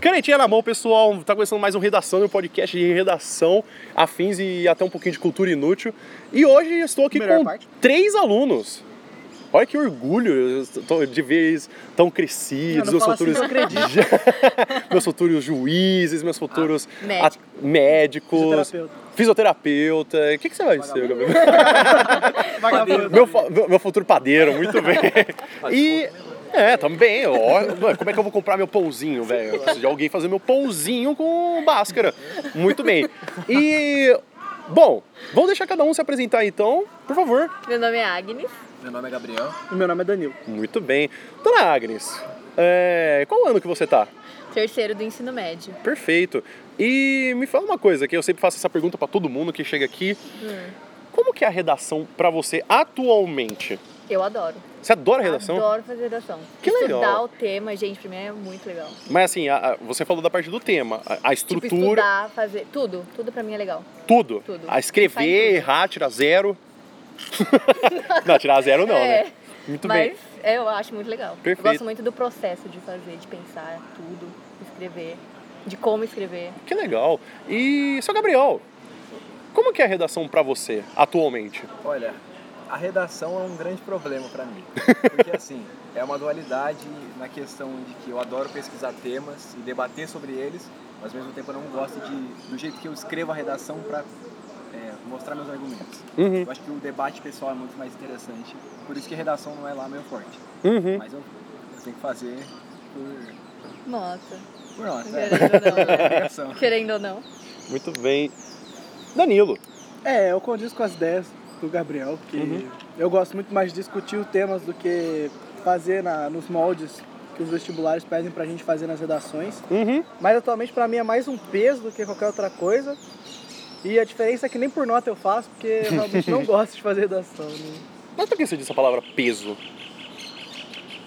Canetinha na mão, pessoal. Tá começando mais um Redação, um podcast de redação, afins e até um pouquinho de cultura inútil. E hoje eu estou aqui Melhor com parte. três alunos. Olha que orgulho de ver eles tão crescidos, meus assim, futuros, acredito. meus futuros juízes, meus futuros médico. at- médicos, Fisioterapeuta. O que, que você vai ser, Gabriel? Vagabundo. meu- meu futuro padeiro, muito bem. E. É, também. Ó, como é que eu vou comprar meu pãozinho, velho? Eu preciso de alguém fazer meu pãozinho com máscara. Muito bem. E. Bom, vamos deixar cada um se apresentar então, por favor. Meu nome é Agnes. Meu nome é Gabriel. O meu nome é Danilo. Muito bem. Dona Agnes, é, qual ano que você tá? Terceiro do ensino médio. Perfeito. E me fala uma coisa, que eu sempre faço essa pergunta pra todo mundo que chega aqui. Hum. Como que é a redação pra você atualmente? Eu adoro. Você adora redação? Adoro fazer redação. Que legal. Estudar o tema, gente, pra mim é muito legal. Mas assim, a- a- você falou da parte do tema, a, a Tipo, estrutura, estudar, fazer. Tudo. Tudo pra mim é legal. tudo. Tudo. A escrever, tudo. errar, tirar zero. não, tirar zero não, É, né? Muito Mas bem. é, eu acho muito legal. Perfeito. Eu gosto muito do processo de fazer, de pensar tudo, escrever, de como escrever. Que legal. E, seu Gabriel, como que é a redação pra você, atualmente? Olha, a redação é um grande problema pra mim. Porque assim, é uma dualidade na questão de que eu adoro pesquisar temas e debater sobre eles, mas ao mesmo tempo eu não gosto de, do jeito que eu escrevo a redação pra é, mostrar meus argumentos. Uhum, Eu acho que o debate pessoal é muito mais interessante, por isso que a redação não é lá meu forte. uhum. Mas eu, eu tenho que fazer por, Nossa, por nota, é, querendo ou é não. obrigação. querendo ou não. Muito bem. Danilo. É, eu condizo com as ideias do Gabriel, que Uhum. eu gosto muito mais de discutir os temas do que fazer na, nos moldes que os vestibulares pedem pra gente fazer nas redações. Uhum. Mas atualmente pra mim é mais um peso do que qualquer outra coisa. E a diferença é que nem por nota eu faço, porque eu realmente não gosto de fazer redação. né? Mas por que você disse a palavra peso?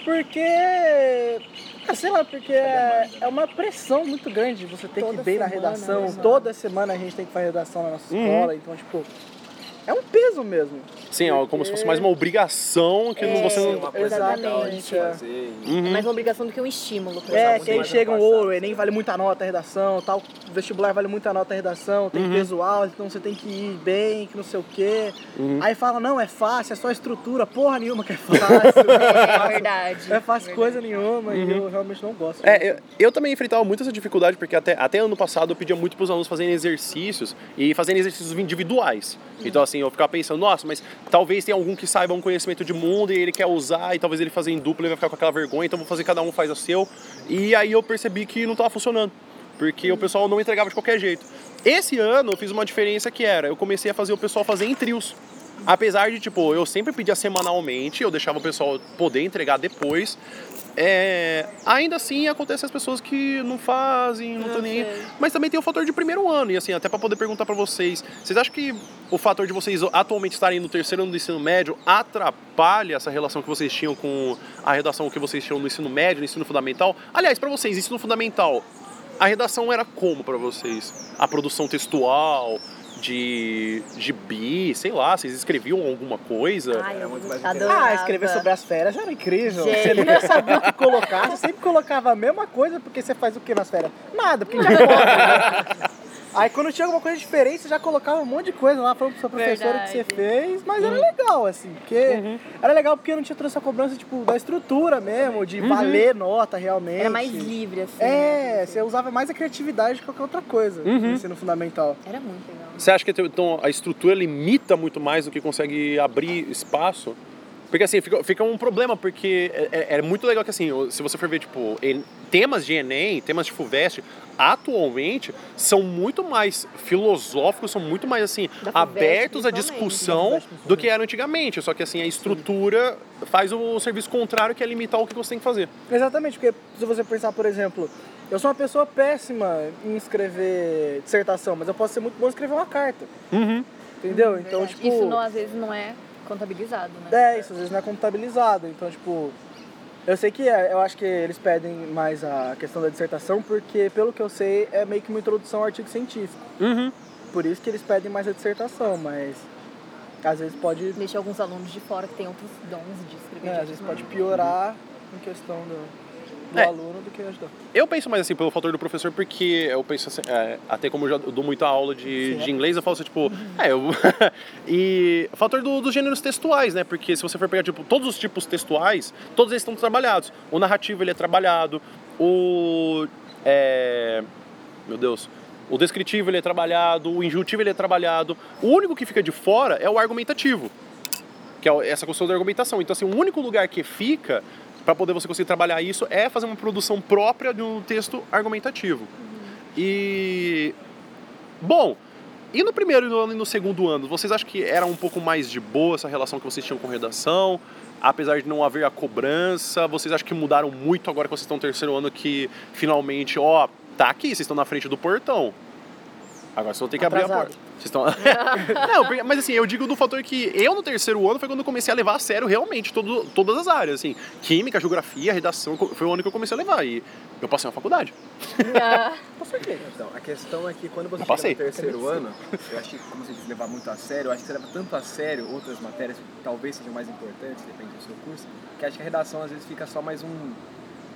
Porque. ah, sei lá, porque é, é uma pressão muito grande você ter que Toda ir bem na semana, redação. né? Toda semana a gente tem que fazer redação na nossa Uhum. escola. Então, tipo, é um peso mesmo. Sim, ó, como se fosse mais uma obrigação que É, você não... Exatamente, é. e- É Uhum. mais uma obrigação do que um estímulo. Pra É, que aí chega um ano passado. o Enem vale muita nota a redação, tal, vestibular vale muita nota a redação, tem Uhum. peso alto, então você tem que ir bem, que não sei o quê. Uhum. Aí fala, não, é fácil, é só estrutura, porra nenhuma que é fácil. É verdade. é fácil verdade. coisa nenhuma e Uhum. eu realmente não gosto. É, eu, eu também enfrentava muito essa dificuldade, porque até, até ano passado eu pedia muito para os alunos fazerem exercícios e fazerem exercícios individuais. Então, assim, eu ficava pensando, nossa, mas talvez tenha algum que saiba um conhecimento de mundo e ele quer usar, e talvez ele fazer em dupla ele vai ficar com aquela vergonha, então vou fazer cada um faz o seu. E aí eu percebi que não estava funcionando, porque o pessoal não entregava de qualquer jeito. Esse ano eu fiz uma diferença que era, eu comecei a fazer o pessoal fazer em trios. Apesar de, tipo, eu sempre pedia semanalmente, eu deixava o pessoal poder entregar depois. É, ainda assim, acontece as pessoas que não fazem, não estão nem aí. Mas também tem o fator de primeiro ano, e assim, até para poder perguntar para vocês, vocês acham que o fator de vocês atualmente estarem no terceiro ano do ensino médio atrapalha essa relação que vocês tinham com a redação que vocês tinham no ensino médio, no ensino fundamental? Aliás, para vocês, ensino fundamental, a redação era como para vocês? A produção textual, de gibi, sei lá, vocês escreviam alguma coisa? Ai, muito mais. Ah, escrever sobre as férias era incrível. Gente. Você nunca sabia o que colocar, você sempre colocava a mesma coisa, porque você faz o que nas férias? Nada, porque né? Aí quando tinha alguma coisa diferente, você já colocava um monte de coisa lá, falando pro seu professor o que você fez, mas era legal, assim, porque era legal porque não tinha toda essa cobrança, tipo, da estrutura mesmo, de valer nota realmente. Era mais livre, assim. É, né? você usava mais a criatividade que qualquer outra coisa Uhum. no ensino fundamental. Era muito legal. Você acha que então, a estrutura limita muito mais do que consegue abrir espaço? Porque assim, fica, fica um problema, porque é, é- é muito legal que assim, se você for ver, tipo, em- temas de Enem, temas de FUVEST, atualmente são muito mais filosóficos, são muito mais assim, FUVEST, abertos à principalmente. discussão do que era antigamente. Só que assim, a estrutura faz o serviço contrário, que é limitar o que você tem que fazer. Exatamente, porque se você pensar, por exemplo, eu sou uma pessoa péssima em escrever dissertação, mas eu posso ser muito bom em escrever uma carta, Uhum. entendeu? Então, Verdade. tipo... Isso não, às vezes não é contabilizado, né? É, isso às vezes não é contabilizado. Então, tipo, eu sei que é, eu acho que eles pedem mais a questão da dissertação, porque pelo que eu sei é meio que uma introdução ao artigo científico. Uhum. Por isso que eles pedem mais a dissertação, mas às vezes pode, Deixa alguns alunos de fora que têm outros dons de escrever. é, às vezes pode piorar em questão do. Do É. aluno do que ajudar. Eu penso mais assim pelo fator do professor, porque eu penso assim, é, até como eu já dou muita aula de, Sim, é. de inglês, eu falo assim, tipo, é, eu. e fator do- dos gêneros textuais, né? Porque se você for pegar, tipo, todos os tipos textuais, todos eles estão trabalhados. O narrativo, ele é trabalhado, o. É, meu Deus. O descritivo ele é trabalhado, o injuntivo ele é trabalhado. O único que fica de fora é o argumentativo que é essa questão da argumentação. Então, assim, o único lugar que fica para poder você conseguir trabalhar isso é fazer uma produção própria de um texto argumentativo. E bom, e no primeiro ano e no segundo ano, vocês acham que era um pouco mais de boa essa relação que vocês tinham com redação? Apesar de não haver a cobrança, vocês acham que mudaram muito agora que vocês estão no terceiro ano que finalmente, ó, tá aqui, vocês estão na frente do portão. Agora vocês vão ter que abrir a Atrasado. porta. Vocês estão... não, porque- mas assim, eu digo do fator que eu no terceiro ano foi quando eu comecei a levar a sério realmente todo, todas as áreas, assim. Química, geografia, redação, foi o ano que eu comecei a levar. E eu passei na faculdade. Ah, Com certeza. Então, a questão é que quando você Eu chega passei. no terceiro ano, eu acho que como você diz, levar muito a sério, eu acho que você leva tanto a sério outras matérias que talvez sejam mais importantes, depende do seu curso, que acho que a redação às vezes fica só mais um,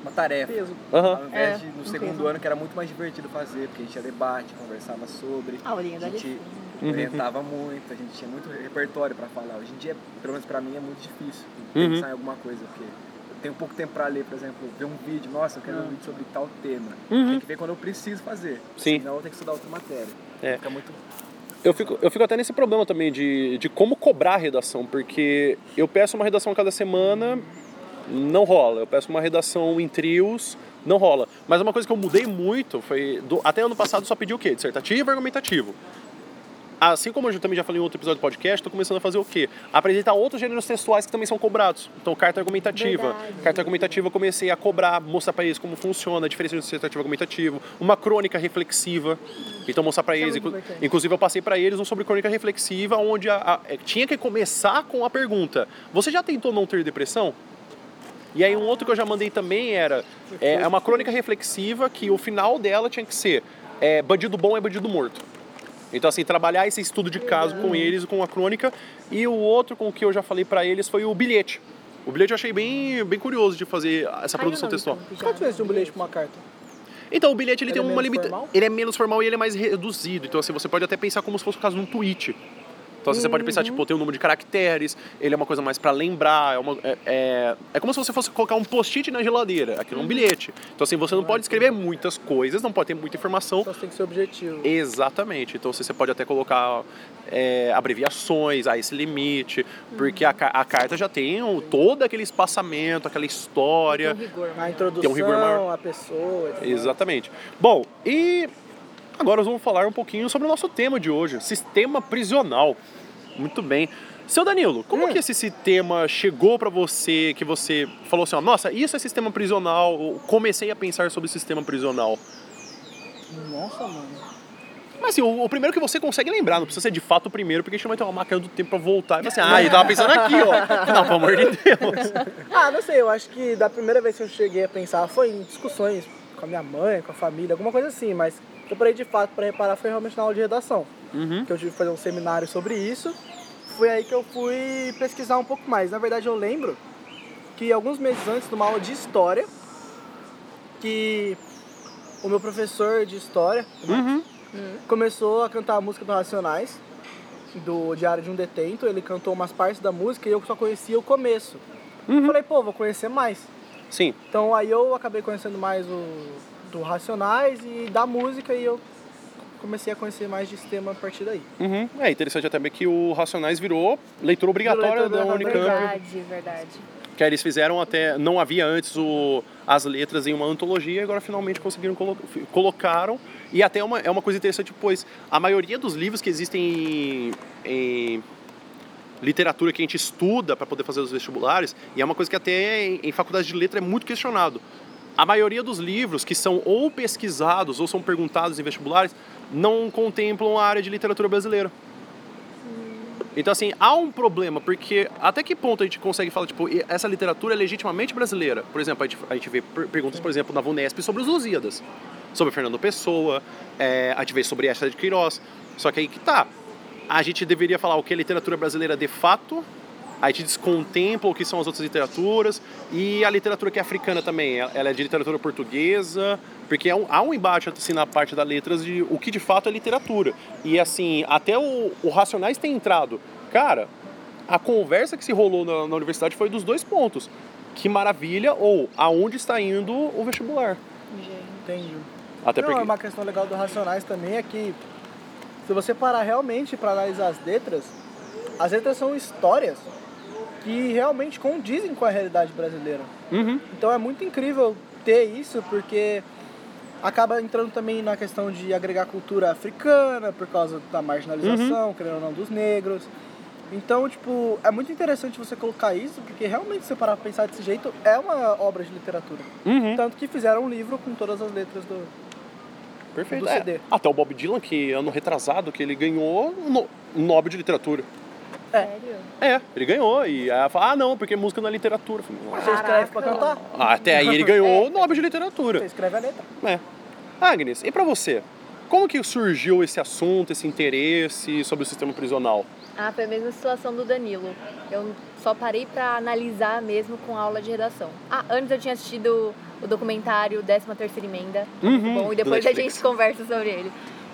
uma tarefa. Peso. Aham. Ao invés É, de no um segundo peso. ano, que era muito mais divertido fazer, porque a gente tinha debate, conversava sobre, a aulinha da gente lição. orientava muito, a gente tinha muito repertório para falar. Hoje em dia, pelo menos para mim, é muito difícil Uhum. pensar em alguma coisa, porque eu tenho pouco tempo para ler, por exemplo, ver um vídeo, nossa, eu quero ver um vídeo sobre tal tema. Uhum. Tem que ver quando eu preciso fazer. Sim. Senão eu tenho que estudar outra matéria. É. Fica muito Eu fico, eu fico até nesse problema também de, de como cobrar a redação, porque eu peço uma redação a cada semana, não rola. Eu peço uma redação em trios, não rola. Mas uma coisa que eu mudei muito foi. do- até ano passado só pedi o quê? Dissertativo e argumentativo. Assim como eu também já falei em outro episódio do podcast, estou começando a fazer o quê? Apresentar outros gêneros textuais que também são cobrados. Então, carta argumentativa. Verdade. Carta argumentativa eu comecei a cobrar, mostrar para eles como funciona a diferença entre dissertativo e argumentativo. Uma crônica reflexiva. Então, mostrar para é eles. importante. Inclusive, eu passei para eles um sobre crônica reflexiva, onde a- a- é, tinha que começar com a pergunta: Você já tentou não ter depressão? E aí, um outro que eu já mandei também era: É, é uma crônica reflexiva que o final dela tinha que ser: é, Bandido bom é bandido morto. Então, assim, trabalhar esse estudo de caso com eles, com a crônica. E o outro com o que eu já falei pra eles foi o bilhete. O bilhete eu achei bem, bem curioso de fazer essa produção textual. diferença de um bilhete pra uma carta? Então, o bilhete ele, Ele tem é uma menos limitação. formal? Ele é menos formal e ele é mais reduzido. Então, assim, você pode até pensar como se fosse o caso de um tweet. Então, assim, você pode pensar, tipo, tem um número de caracteres, ele é uma coisa mais pra lembrar, é, uma- é, é, é como se você fosse colocar um post-it na geladeira, aquilo é um bilhete. Então, assim, você não pode escrever muitas coisas, não pode ter muita informação, Só tem que ser objetivo. Exatamente. Então você pode até colocar é, abreviações a esse limite, porque a, a carta já tem um- todo aquele espaçamento, aquela história. Tem um rigor. A Tem introdução, um rigor maior. a pessoa. Exatamente. Bom, e agora nós vamos falar um pouquinho sobre o nosso tema de hoje, sistema prisional. Muito bem. Seu Danilo, como Hum. que esse sistema chegou pra você, que você falou assim, ó, nossa, isso é sistema prisional, eu comecei a pensar sobre sistema prisional. Nossa, mano. Mas assim, o, o primeiro que você consegue lembrar, não precisa ser de fato o primeiro, porque a gente vai ter uma máquina do tempo pra voltar e falar assim, ah, eu tava pensando aqui, ó. Não, pelo amor de Deus. Ah, não sei, eu acho que da primeira vez que eu cheguei a pensar foi em discussões com a minha mãe, com a família, alguma coisa assim, mas eu parei de fato pra reparar foi realmente na aula de redação. Uhum. Que eu tive que fazer um seminário sobre isso. Foi aí que eu fui pesquisar um pouco mais. Na verdade, eu lembro que alguns meses antes, numa aula de história, que o meu professor de história Uhum. começou a cantar a música do Racionais, do Diário de um Detento. Ele cantou umas partes da música e eu só conhecia o começo. Uhum. Falei, pô, vou conhecer mais. Sim. Então aí eu acabei conhecendo mais o do Racionais e da música e eu comecei a conhecer mais de sistema a partir daí. Uhum. É interessante até ver que o Racionais virou leitura obrigatória leitura da. Unicamp. Verdade, verdade. Que eles fizeram até. Não havia antes o, as letras em uma antologia, e agora finalmente conseguiram colo, colocaram. E até uma, é uma coisa interessante, pois a maioria dos livros que existem em, em literatura que a gente estuda para poder fazer os vestibulares, e é uma coisa que até em, em faculdade de letra é muito questionado. A maioria dos livros que são ou pesquisados ou são perguntados em vestibulares não contemplam a área de literatura brasileira. Então, assim, há um problema, porque até que ponto a gente consegue falar, tipo, essa literatura é legitimamente brasileira? Por exemplo, a gente, a gente vê per- perguntas, por exemplo, na VUNESP sobre os Lusíadas, sobre Fernando Pessoa, é, a gente vê sobre Esta de Queiroz. Só que aí que tá. A gente deveria falar o que é literatura brasileira de fato aí te descontempla o que são as outras literaturas, e a literatura que é africana também, ela é de literatura portuguesa, porque é um- há um embate assim, na parte das letras de o que de fato é literatura. E assim, até o, o Racionais tem entrado. Cara, a conversa que se rolou na, na universidade foi dos dois pontos. Que maravilha, ou aonde está indo o vestibular. Entendi. Até Não, porque. uma questão legal do Racionais também é que se você parar realmente para analisar as letras, as letras são histórias que realmente condizem com a realidade brasileira. Uhum. Então é muito incrível ter isso porque acaba entrando também na questão de agregar cultura africana por causa da marginalização, querendo ou não, dos negros. Então, tipo, é muito interessante você colocar isso, porque realmente, se você parar pra pensar desse jeito, é uma obra de literatura. Uhum. Tanto que fizeram um livro com todas as letras do, Perfeito. É, CD. até o Bob Dylan, que ano retrasado, que ele ganhou o no- o Nobel de Literatura. Sério? É, ele ganhou. E aí ela fala, ah, não, porque música não é literatura. Falei. Você escreve pra cantar, Ah, Até aí ele ganhou É. o Nobel de você Literatura. escreve a letra. É. Agnes, e pra você? Como que surgiu esse assunto, esse interesse sobre o sistema prisional? Ah, foi a mesma situação do Danilo. Eu só parei pra analisar mesmo com a aula de redação. Ah, antes eu tinha assistido o documentário 13 Terceira Emenda. Uhum, bom, e depois a gente conversa sobre ele.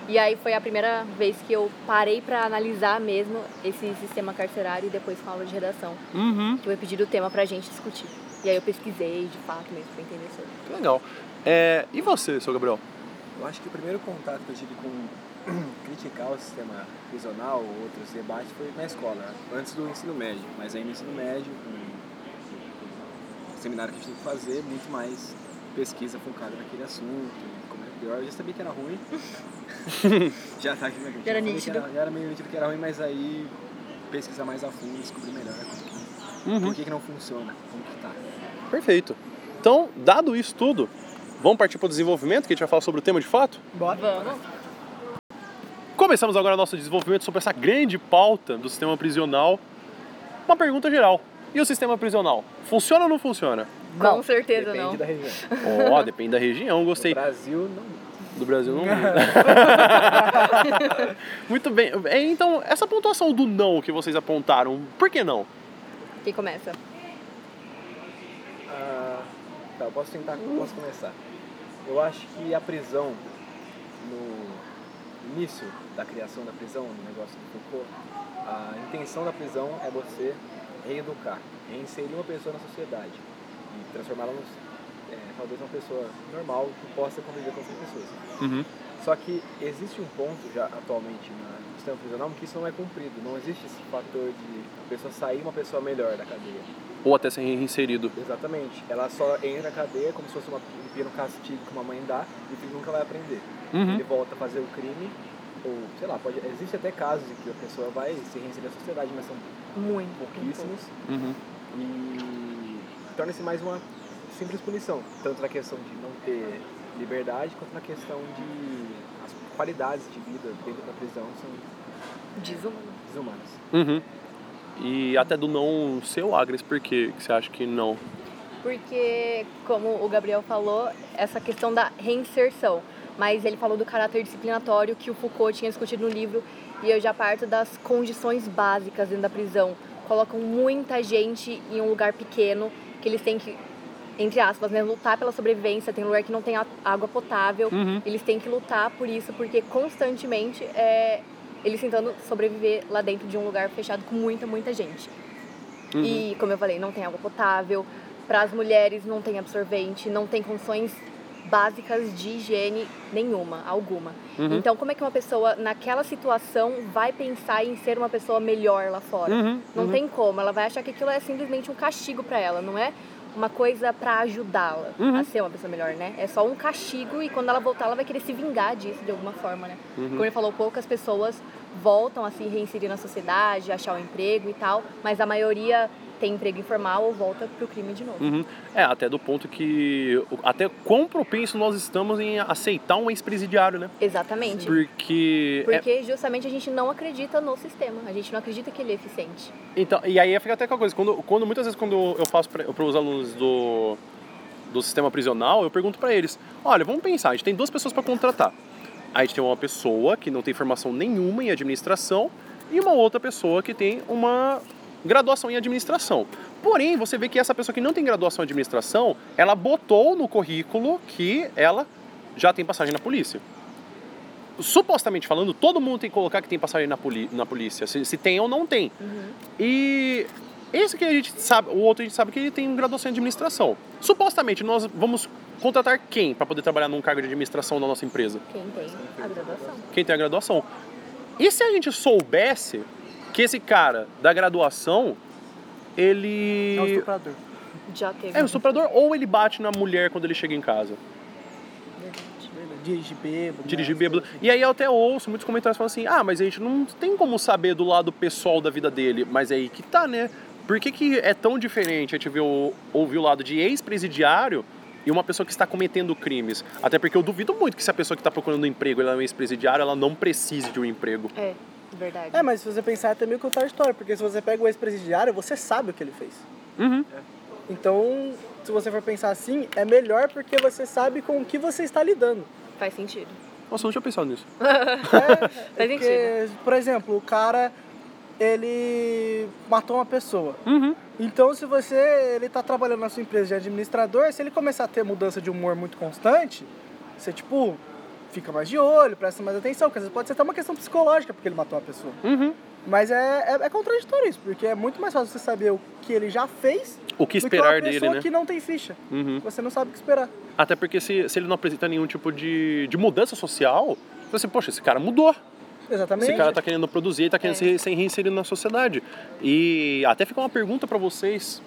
E aí foi a primeira vez que eu parei pra analisar mesmo esse sistema carcerário e depois com a aula de redação. Uhum. Que foi pedido o tema pra gente discutir. E aí eu pesquisei de fato mesmo pra entender sobre. Que legal. É, e você, seu Gabriel? Eu acho que o primeiro contato que eu tive com criticar o sistema prisional ou outros debates foi na escola, antes do ensino médio. Mas aí no ensino médio, com o seminário que a gente tem que fazer, muito mais pesquisa focada naquele assunto, pior. Eu já sabia que era ruim. já tá aqui na Já era nítido. já era meio nítido que era ruim, mas aí pesquisar mais a fundo, descobrir melhor como que- por que, que não funciona, como que tá. Perfeito. Então, dado isso tudo, vamos partir para o desenvolvimento, que a gente vai falar sobre o tema de fato? Bora. Vamos? Começamos agora nosso desenvolvimento sobre essa grande pauta do sistema prisional. Uma pergunta geral. E o sistema prisional? Funciona ou não funciona? Com certeza Depende não. da região. Ó, depende da região, gostei. No Brasil, não. Do Brasil não. Muito bem. É, Então, essa pontuação do não que vocês apontaram, por que não? Quem começa? Ah, tá, eu posso tentar, posso começar. Eu acho que a prisão, no início da criação da prisão, no negócio do Foucault, a intenção da prisão é você reeducar, reinserir uma pessoa na sociedade e transformá-la num, é, talvez uma pessoa normal que possa conviver com outras pessoas. Uhum. Só que existe um ponto já atualmente na- no sistema prisional que isso não é cumprido. Não existe esse fator de a pessoa sair uma pessoa melhor da cadeia. Ou até ser reinserido. Exatamente. Ela só entra na cadeia como se fosse uma, um pequeno castigo que uma mãe dá e o filho nunca vai aprender. Uhum. Ele volta a fazer o crime, ou sei lá, pode, existe até casos em que a pessoa vai se reinserir na sociedade, mas são Muito. pouquíssimos Uhum. e torna-se mais uma simples punição, tanto na questão de não ter liberdade, quanto na questão de as qualidades de vida dentro da prisão são Desumano. desumanas. Uhum. E até do não seu Agnes, por que que você acha que não? Porque, como o Gabriel falou, essa questão da reinserção. Mas ele falou do caráter disciplinatório que o Foucault tinha discutido no livro. E eu já parto das condições básicas dentro da prisão. Colocam muita gente em um lugar pequeno, que eles têm que, entre aspas, né, lutar pela sobrevivência. Tem lugar que não tem água potável. Uhum. Eles têm que lutar por isso, porque constantemente é, eles tentando sobreviver lá dentro de um lugar fechado com muita, muita gente. Uhum. E, como eu falei, não tem água potável. Para as mulheres, não tem absorvente, não tem condições básicas de higiene nenhuma, alguma. Uhum. Então, como é que uma pessoa, naquela situação, vai pensar em ser uma pessoa melhor lá fora? Uhum, Não uhum. tem como. Ela vai achar que aquilo é simplesmente um castigo para ela, não é uma coisa para ajudá-la Uhum. a ser uma pessoa melhor, né? É só um castigo e quando ela voltar, ela vai querer se vingar disso de alguma forma, né? Uhum. Como ele falou, poucas pessoas voltam a se reinserir na sociedade, achar um emprego e tal, mas a maioria tem emprego informal ou volta pro crime de novo. Uhum. É, até do ponto que. o- Até quão propenso nós estamos em aceitar um ex-presidiário, né? Exatamente. Porque. é- Porque justamente a gente não acredita no sistema, a gente não acredita que ele é eficiente. Então, e aí fica até aquela coisa, quando, quando muitas vezes quando eu faço para os alunos do, do sistema prisional, eu pergunto para eles, olha, vamos pensar, a gente tem duas pessoas para contratar. A gente tem uma pessoa que não tem formação nenhuma em administração e uma outra pessoa que tem uma graduação em administração. Porém, você vê que essa pessoa que não tem graduação em administração, ela botou no currículo que ela já tem passagem na polícia. Supostamente falando, todo mundo tem que colocar que tem passagem na, na polícia, se, se tem ou não tem. E esse que a gente sabe, o outro a gente sabe que ele tem graduação em administração. Supostamente, nós vamos contratar quem para poder trabalhar num cargo de administração da nossa empresa? Quem tem a graduação. Quem tem a graduação. E se a gente soubesse que esse cara da graduação, ele. É um estuprador. Já teve. É um estuprador ou ele bate na mulher quando ele chega em casa. Dirigir bêbado. Dirigir né? bêbado. E aí eu até ouço muitos comentários falando assim: ah, mas a gente não tem como saber do lado pessoal da vida dele. Mas é aí que tá, né? Por que, que é tão diferente a gente ver o, ouvir o lado de ex-presidiário e uma pessoa que está cometendo crimes? Até porque eu duvido muito que se a pessoa que está procurando um emprego ela é um ex-presidiário, ela não precise de um emprego. É, verdade. É, mas se você pensar, é até meio contar a história, porque se você pega o ex-presidiário, você sabe o que ele fez. Uhum. Então, se você for pensar assim, é melhor porque você sabe com o que você está lidando. Faz sentido. Nossa, eu não tinha pensado nisso. É, Faz porque, por exemplo, o cara, ele matou uma pessoa. Uhum. Então, se você ele tá trabalhando na sua empresa de administrador, se ele começar a ter mudança de humor muito constante, você, tipo, fica mais de olho, presta mais atenção, porque às vezes pode ser até uma questão psicológica porque ele matou uma pessoa. Uhum. Mas é, é, é contraditório isso, porque é muito mais fácil você saber o que ele já fez O que do esperar que uma dele, né? que não tem ficha. Uhum. Você não sabe o que esperar. Até porque se, se ele não apresenta nenhum tipo de, de mudança social, você, poxa, esse cara mudou. Exatamente. Esse cara tá querendo produzir, tá querendo É. se, reinserir na sociedade. E até fica uma pergunta pra vocês.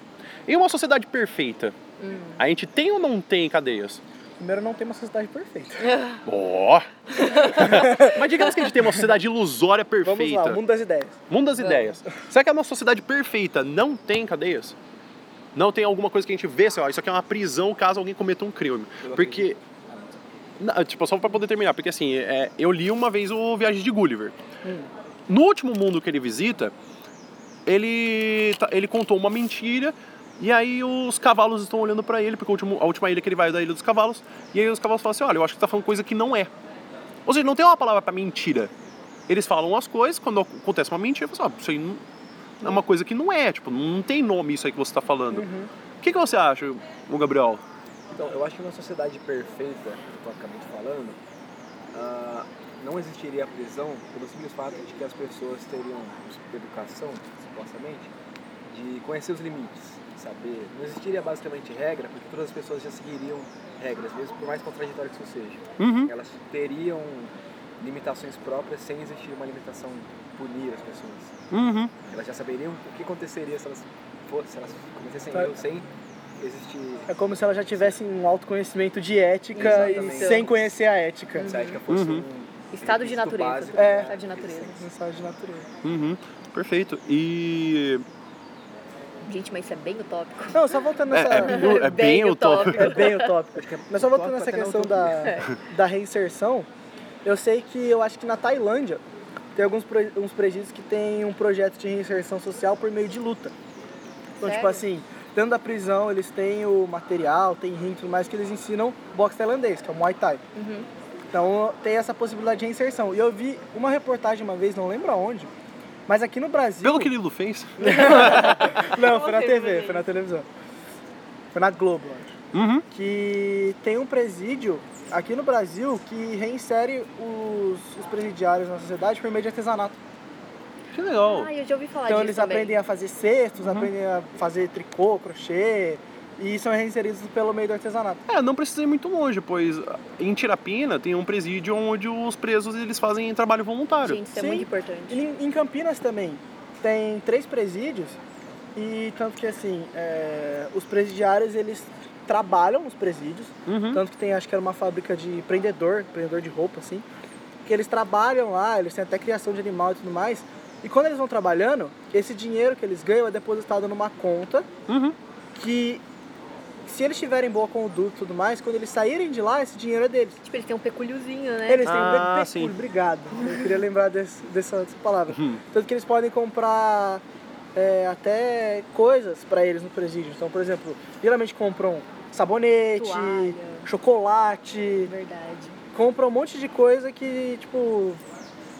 Em uma sociedade perfeita, Hum. a gente tem ou não tem cadeias? Primeiro, não tem uma sociedade perfeita. Ó! Mas digamos que a gente tem uma sociedade ilusória perfeita. Vamos lá, o mundo das ideias. Mundo das ideias. Será que a nossa sociedade perfeita não tem cadeias? Não tem alguma coisa que a gente vê, assim, ó, isso aqui é uma prisão caso alguém cometa um crime. Porque. Não, tipo, só pra poder terminar, porque assim, é, eu li uma vez o Viagem de Gulliver. No último mundo que ele visita, ele, tá- ele contou uma mentira e aí os cavalos estão olhando pra ele, porque a última, a última ilha que ele vai é da Ilha dos Cavalos, e aí os cavalos falam assim, olha, eu acho que você tá falando coisa que não é. Ou seja, não tem uma palavra pra mentira. Eles falam as coisas, quando acontece uma mentira, eu falo assim, ó, isso aí não, é uma coisa que não é, tipo, não tem nome isso aí que você tá falando. O que, que você acha, o Gabriel? Então, eu acho que uma sociedade perfeita, tecnicamente falando, ah, não existiria a prisão pelo simples fato de que as pessoas teriam educação, supostamente, de conhecer os limites, saber. Não existiria basicamente regra, porque todas as pessoas já seguiriam regras, mesmo por mais contraditório que isso seja. Uhum. Elas teriam limitações próprias sem existir uma limitação punir as pessoas. Uhum. Elas já saberiam o que aconteceria se elas, fossem, se elas cometessem Tá. erro sem existir É como se ela já tivesse um autoconhecimento de ética Exatamente. e sem conhecer a ética. se a ética fosse Uhum. um Estado de natureza. básico, É. Estado de natureza. Mensagem de natureza. Uhum. Perfeito. E. Gente, mas isso é bem utópico. Não, só voltando É, nessa. é, bem- é bem utópico. É bem utópico. Mas só voltando nessa questão da, da reinserção, eu sei que eu acho que na Tailândia tem alguns uns presídios que tem um projeto de reinserção social por meio de luta. Então, tipo Sério? assim, dentro da prisão eles têm o material, tem ringue e tudo mais que eles ensinam boxe tailandês, que é o Muay Thai. Uhum. Então tem essa possibilidade de reinserção. E eu vi uma reportagem uma vez, não lembro aonde, mas aqui no Brasil. Pelo que Lilo fez. Não, foi na TV, foi na televisão. Foi na Globo, acho. Uhum. Que tem um presídio aqui no Brasil que reinsere os, os presidiários na sociedade por meio de artesanato. Que legal. Ah, eu já ouvi falar Então disso eles também. aprendem a fazer cestos, Uhum. aprendem a fazer tricô, crochê, e são reinseridos pelo meio do artesanato. É, não precisa ir muito longe, pois em Tirapina tem um presídio onde os presos eles fazem trabalho voluntário. Gente, isso é Sim. muito importante. E em, em Campinas também tem três presídios e tanto que assim, é, os presidiários eles trabalham nos presídios, Uhum. tanto que tem acho que era uma fábrica de prendedor, prendedor de roupa assim, que eles trabalham lá, eles têm até criação de animal e tudo mais. E quando eles vão trabalhando, esse dinheiro que eles ganham é depositado numa conta Uhum. que se eles tiverem boa conduta e tudo mais, quando eles saírem de lá, esse dinheiro é deles. Tipo, eles têm um peculhozinho, né? Eles têm Ah, um sim. obrigado. Eu queria lembrar desse, dessa, dessa palavra. Uhum. Tanto que eles podem comprar é, até coisas pra eles no presídio. Então, por exemplo, geralmente compram sabonete, Toalha. chocolate, Verdade. compram um monte de coisa que, tipo,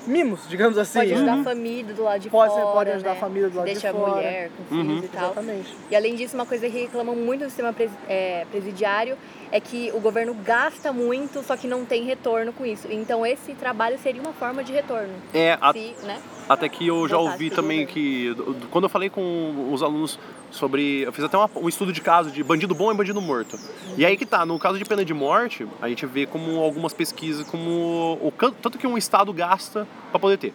mimos, digamos assim. Pode ajudar Uhum. a família do lado de Pode, fora. pode ajudar né? a família do lado de Deixa fora. a mulher com filhos Uhum. e tal. Exatamente. E além disso, uma coisa que reclamam muito do sistema pres- é, presidiário é que o governo gasta muito, só que não tem retorno com isso. Então esse trabalho seria uma forma de retorno. É, a- Se, né? Até que eu já ouvi também governo. que. do- do- Quando eu falei com os alunos sobre. Eu fiz até uma- um estudo de caso de bandido bom e bandido morto. E aí que tá, no caso de pena de morte, a gente vê como algumas pesquisas, como o tanto que um estado gasta para poder ter.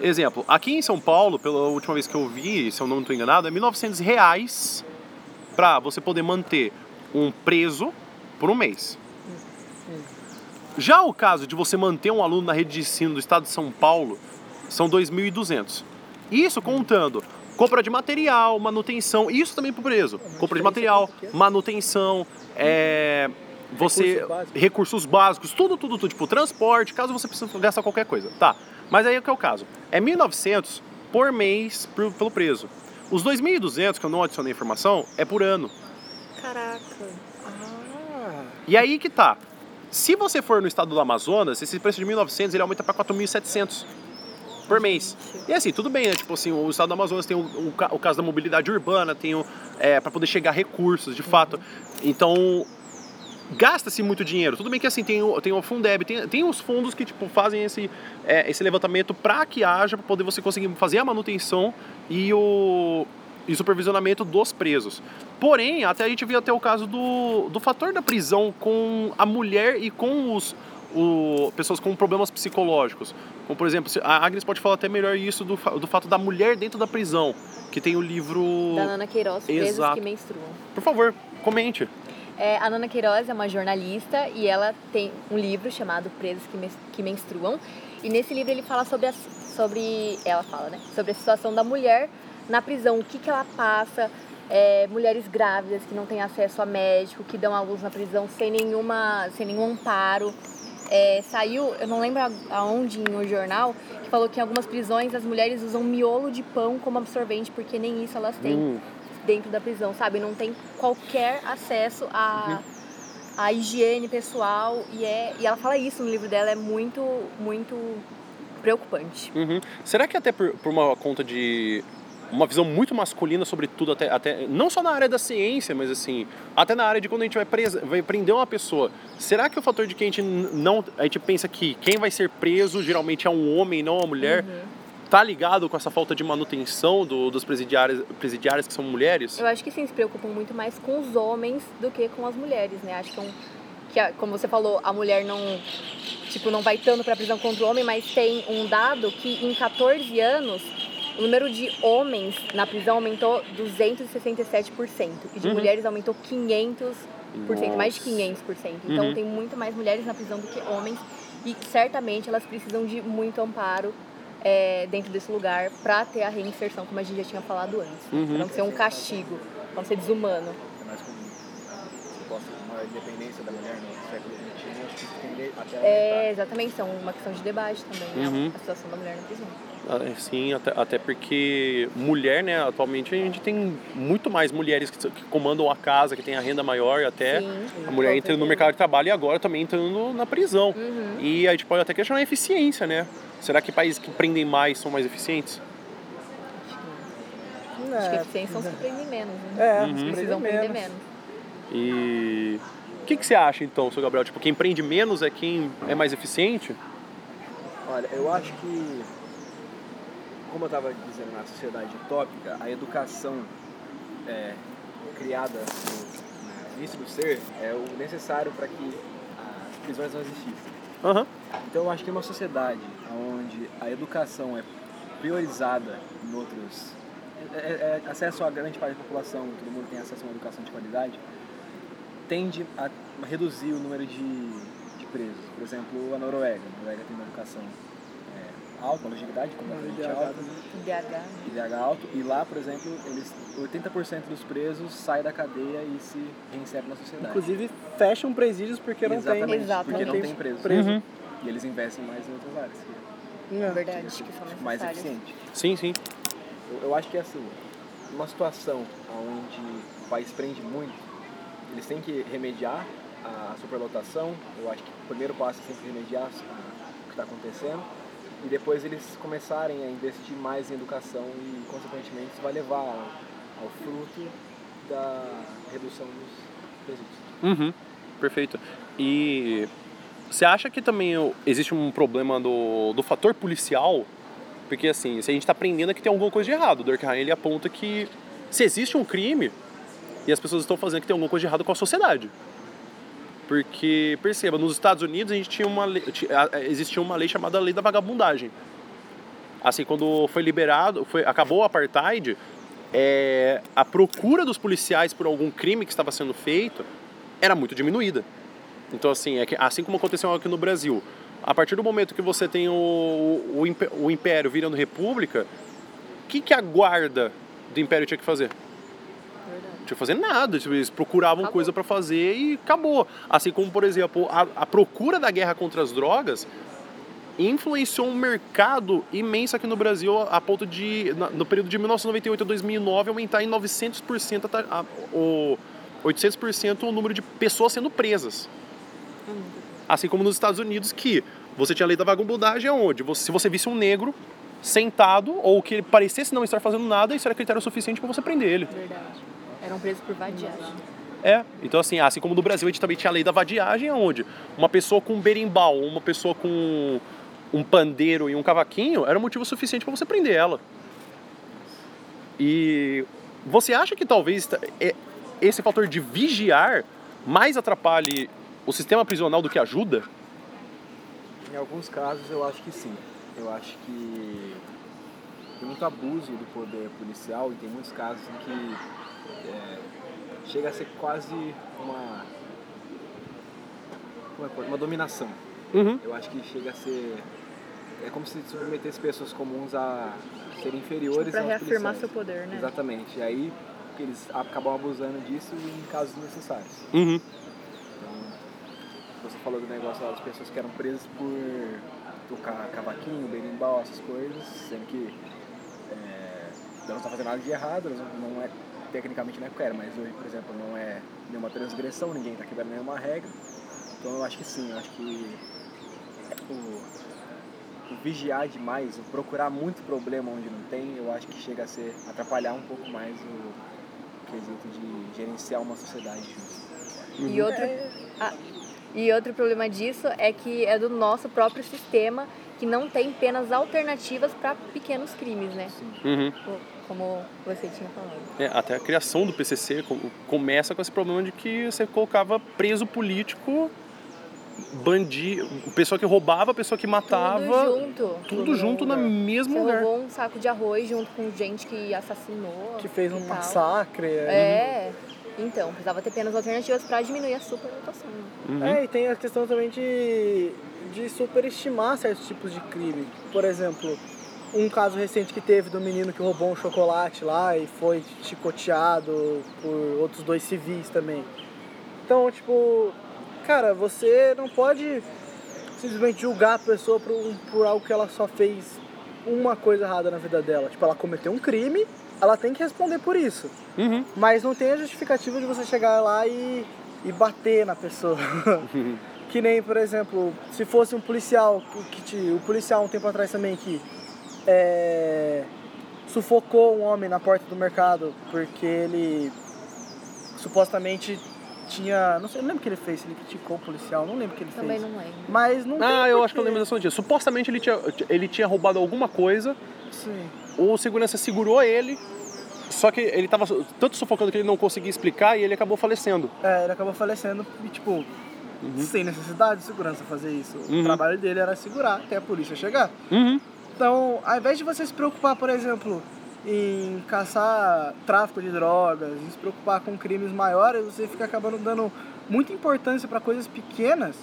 Exemplo, aqui em São Paulo, pela última vez que eu vi, se eu não estou enganado, é 1.900 reais para você poder manter um preso por um mês. Já o caso de você manter um aluno na rede de ensino do estado de São Paulo, são 2.200. Isso contando compra de material, manutenção, isso também pro preso. Compra de material, manutenção, é, você Recursos básicos. recursos básicos, tudo, tudo, tudo, tipo transporte, caso você precise gastar qualquer coisa. Tá. Mas aí o que é o caso? É 1.900 por mês pro- pelo preso. Os 2.200 que eu não adicionei informação é por ano. Caraca. Ah, E aí que tá. Se você for no estado do Amazonas, esse preço de 1.900 ele aumenta para 4.700 por mês. E assim, tudo bem, né? Tipo assim, o estado do Amazonas tem o, o o caso da mobilidade urbana, tem o, é, para poder chegar recursos, de fato. Então, gasta-se muito dinheiro. Tudo bem que assim, tem o, tem o Fundeb, tem, tem os fundos que tipo, fazem esse, é, esse levantamento para que haja, para poder você conseguir fazer a manutenção e o, e supervisionamento dos presos. Porém, até a gente viu até o caso do, do fator da prisão com a mulher e com os o, pessoas com problemas psicológicos. Como, por exemplo, a Agnes pode falar até melhor isso do, do fato da mulher dentro da prisão, que tem o livro... Da Nana Queiroz, Presos Exato. que Menstruam. Por favor, comente. É, a Nana Queiroz é uma jornalista e ela tem um livro chamado Presos que, que Menstruam. E nesse livro ele fala sobre, a, sobre ela fala, né? Sobre a situação da mulher na prisão, o que, que ela passa, é, mulheres grávidas que não têm acesso a médico, que dão à luz na prisão sem nenhuma, sem nenhum amparo. É, saiu, eu não lembro a- aonde no jornal, que falou que em algumas prisões as mulheres usam miolo de pão como absorvente, porque nem isso elas têm Hum. dentro da prisão, sabe? Não tem qualquer acesso à, à higiene pessoal e é e ela fala isso no livro dela é muito muito preocupante. Uhum. Será que até por, por uma conta de uma visão muito masculina sobre tudo, até, até não só na área da ciência, mas assim, até na área de quando a gente vai, presa, vai prender uma pessoa, será que o fator de que a gente não, a gente pensa que quem vai ser preso geralmente é um homem, não uma mulher, tá ligado com essa falta de manutenção do, dos presidiários, presidiários que são mulheres? Eu acho que sim, se preocupam muito mais com os homens do que com as mulheres, né? Acho que, é um, que como você falou, a mulher não tipo não vai tanto para prisão contra o homem, mas tem um dado que em 14 anos o número de homens na prisão aumentou 267% e de Uhum. mulheres aumentou 500%, mais de Nossa. 500%. Então Uhum. tem muito mais mulheres na prisão do que homens e certamente elas precisam de muito amparo é, dentro desse lugar para ter a reinserção, como a gente já tinha falado antes. Uhum. Pra não ser um castigo, pra não ser desumano. É mais comum. Independência da mulher no século XXI, acho que isso tende até a É, exatamente, são uma questão de debate também, Uhum. né? A situação da mulher na prisão. Ah, Sim, até, até porque mulher, né, atualmente a gente tem muito mais mulheres que, que comandam a casa, que tem a renda maior e até Sim. a mulher entrando no mercado de trabalho e agora também entrando na prisão. Uhum. E a gente pode até questionar a eficiência, né? Será que países que prendem mais são mais eficientes? Acho que é, eficiência são se prendem menos, né? é, Uhum. se Precisam prender menos. E o que, que você acha então, seu Gabriel? Tipo, quem prende menos é quem é mais eficiente? Olha, eu acho que, como eu estava dizendo na sociedade utópica, a educação é, criada no, início do ser é o necessário para que as prisões não existissem. Aham. Então eu acho que uma sociedade onde a educação é priorizada em outros. É, é- é acesso a grande parte da população, todo mundo tem acesso a uma educação de qualidade, tende a reduzir o número de, de presos. Por exemplo, a Noruega. A Noruega tem uma educação é, alta, uma longevidade completamente IDH alta, IDH. IDH alto, e lá, por exemplo, eles 80% dos presos saem da cadeia e se reinserem na sociedade. Inclusive, fecham presídios porque não tem. Exatamente, Exatamente. porque não tem preso. preso. Uhum. E eles investem mais em outras áreas. que É. Verdade, que são mais eficiente. Sim, sim. Eu, eu acho que assim, uma situação onde o país prende muito, eles têm que remediar a superlotação. Eu acho que o primeiro passo é sempre remediar a- o que está acontecendo. E depois eles começarem a investir mais em educação e, consequentemente, isso vai levar ao, ao fruto da redução dos presídios. Uhum, perfeito. E você acha que também existe um problema do, do fator policial? Porque assim, se a gente está aprendendo é que tem alguma coisa de errado, o Durkheim ele aponta que se existe um crime e as pessoas estão fazendo que tem alguma coisa de errado com a sociedade. Porque, perceba, nos Estados Unidos a gente tinha uma lei, existia uma lei chamada Lei da Vagabundagem. Assim, quando foi liberado, foi, acabou o apartheid, é, a procura dos policiais por algum crime que estava sendo feito era muito diminuída. Então, assim, é que, assim como aconteceu aqui no Brasil, a partir do momento que você tem o, o, o Império virando república, o que, que a guarda do Império tinha que fazer? Não tinha que fazer nada, tipo, eles procuravam acabou. coisa para fazer e acabou. Assim como, por exemplo, a, a procura da guerra contra as drogas influenciou um mercado imenso aqui no Brasil a ponto de, no período de 1998 a 2009, aumentar em 900% a, a, o 800% o número de pessoas sendo presas. Assim como nos Estados Unidos, que você tinha a lei da vagabundagem, onde você, se você visse um negro sentado ou que ele parecesse não estar fazendo nada, isso era critério suficiente para você prender ele. Verdade. Eram presos por vadiagem. É, então assim, assim como no Brasil a gente também tinha a lei da vadiagem, onde uma pessoa com um berimbau, uma pessoa com um pandeiro e um cavaquinho era motivo suficiente para você prender ela. E você acha que talvez é, esse fator de vigiar mais atrapalhe o sistema prisional do que ajuda? Em alguns casos eu acho que sim. Eu acho que tem muito abuso do poder policial e tem muitos casos em que é, chega a ser quase uma é uma dominação. Uhum. Eu acho que chega a ser é como se submetesse pessoas comuns a serem inferiores tipo, para reafirmar policiais. seu poder, né? Exatamente. E aí eles acabam abusando disso em casos necessários. Uhum. Então, você falou do negócio das pessoas que eram presas por tocar cavaquinho, berimbau, essas coisas, sendo que é, elas não estão fazendo nada de errado, elas não é tecnicamente não é quero, mas hoje, por exemplo, não é nenhuma transgressão, ninguém está quebrando nenhuma regra. Então eu acho que sim, eu acho que o, o vigiar demais, o procurar muito problema onde não tem, eu acho que chega a ser atrapalhar um pouco mais o quesito de gerenciar uma sociedade justa. E outro, ah, e outro problema disso é que é do nosso próprio sistema que não tem penas alternativas para pequenos crimes, né? Uhum. Como você tinha falado. É, até a criação do PCC começa com esse problema de que você colocava preso político bandido, pessoa que roubava, pessoa que matava. Tudo junto. Tudo junto no mesmo Você lugar. roubou um saco de arroz junto com gente que assassinou. Que fez um tal. massacre. É. Então, precisava ter penas alternativas para diminuir a superlotação. Uhum. É, e tem a questão também de, de superestimar certos tipos de crime. Por exemplo, um caso recente que teve do menino que roubou um chocolate lá e foi chicoteado por outros dois civis também. Então, tipo, cara, você não pode simplesmente julgar a pessoa por, por algo que ela só fez uma coisa errada na vida dela. Tipo, ela cometeu um crime, ela tem que responder por isso. Uhum. Mas não tem a justificativa de você chegar lá e, e bater na pessoa. Que nem, por exemplo, se fosse um policial, que te, o policial um tempo atrás também que é, sufocou um homem na porta do mercado porque ele supostamente tinha. Não sei, não lembro o que ele fez, se ele criticou o policial, não lembro o que ele Também fez. não lembro. Mas não Ah, eu acho que eu lembro dessa notícia. Supostamente ele tinha, ele tinha roubado alguma coisa, Sim. o segurança segurou ele, só que ele tava tanto sufocando que ele não conseguia explicar e ele acabou falecendo. É, ele acabou falecendo e, tipo, sem necessidade de segurança fazer isso. Uhum. O trabalho dele era segurar até a polícia chegar. Uhum. Então, ao invés de você se preocupar, por exemplo, em caçar tráfico de drogas, em se preocupar com crimes maiores, você fica acabando dando muita importância para coisas pequenas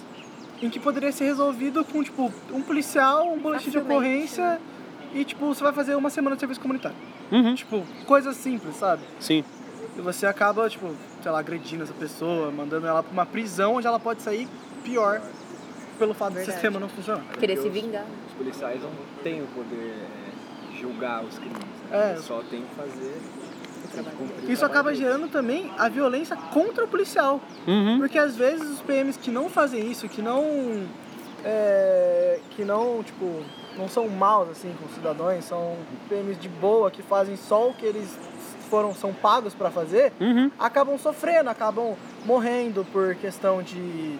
em que poderia ser resolvido com, tipo, um policial, um boletim de ocorrência e, tipo, você vai fazer uma semana de serviço comunitário. Uhum. Tipo, coisas simples, sabe? Sim. E você acaba, tipo, sei lá, agredindo essa pessoa, mandando ela pra uma prisão onde ela pode sair pior pelo fato do sistema não funcionar. Querer se vingar. Os policiais não têm o poder é, de julgar os crimes. É. Né? Eles só tem que fazer. Isso acaba gerando também a violência contra o policial. Uhum. Porque às vezes os PMs que não fazem isso, que não. é, que que não, tipo, não são maus assim com os cidadãos, são PMs de boa que fazem só o que eles foram são pagos para fazer, Uhum. acabam sofrendo, acabam morrendo por questão de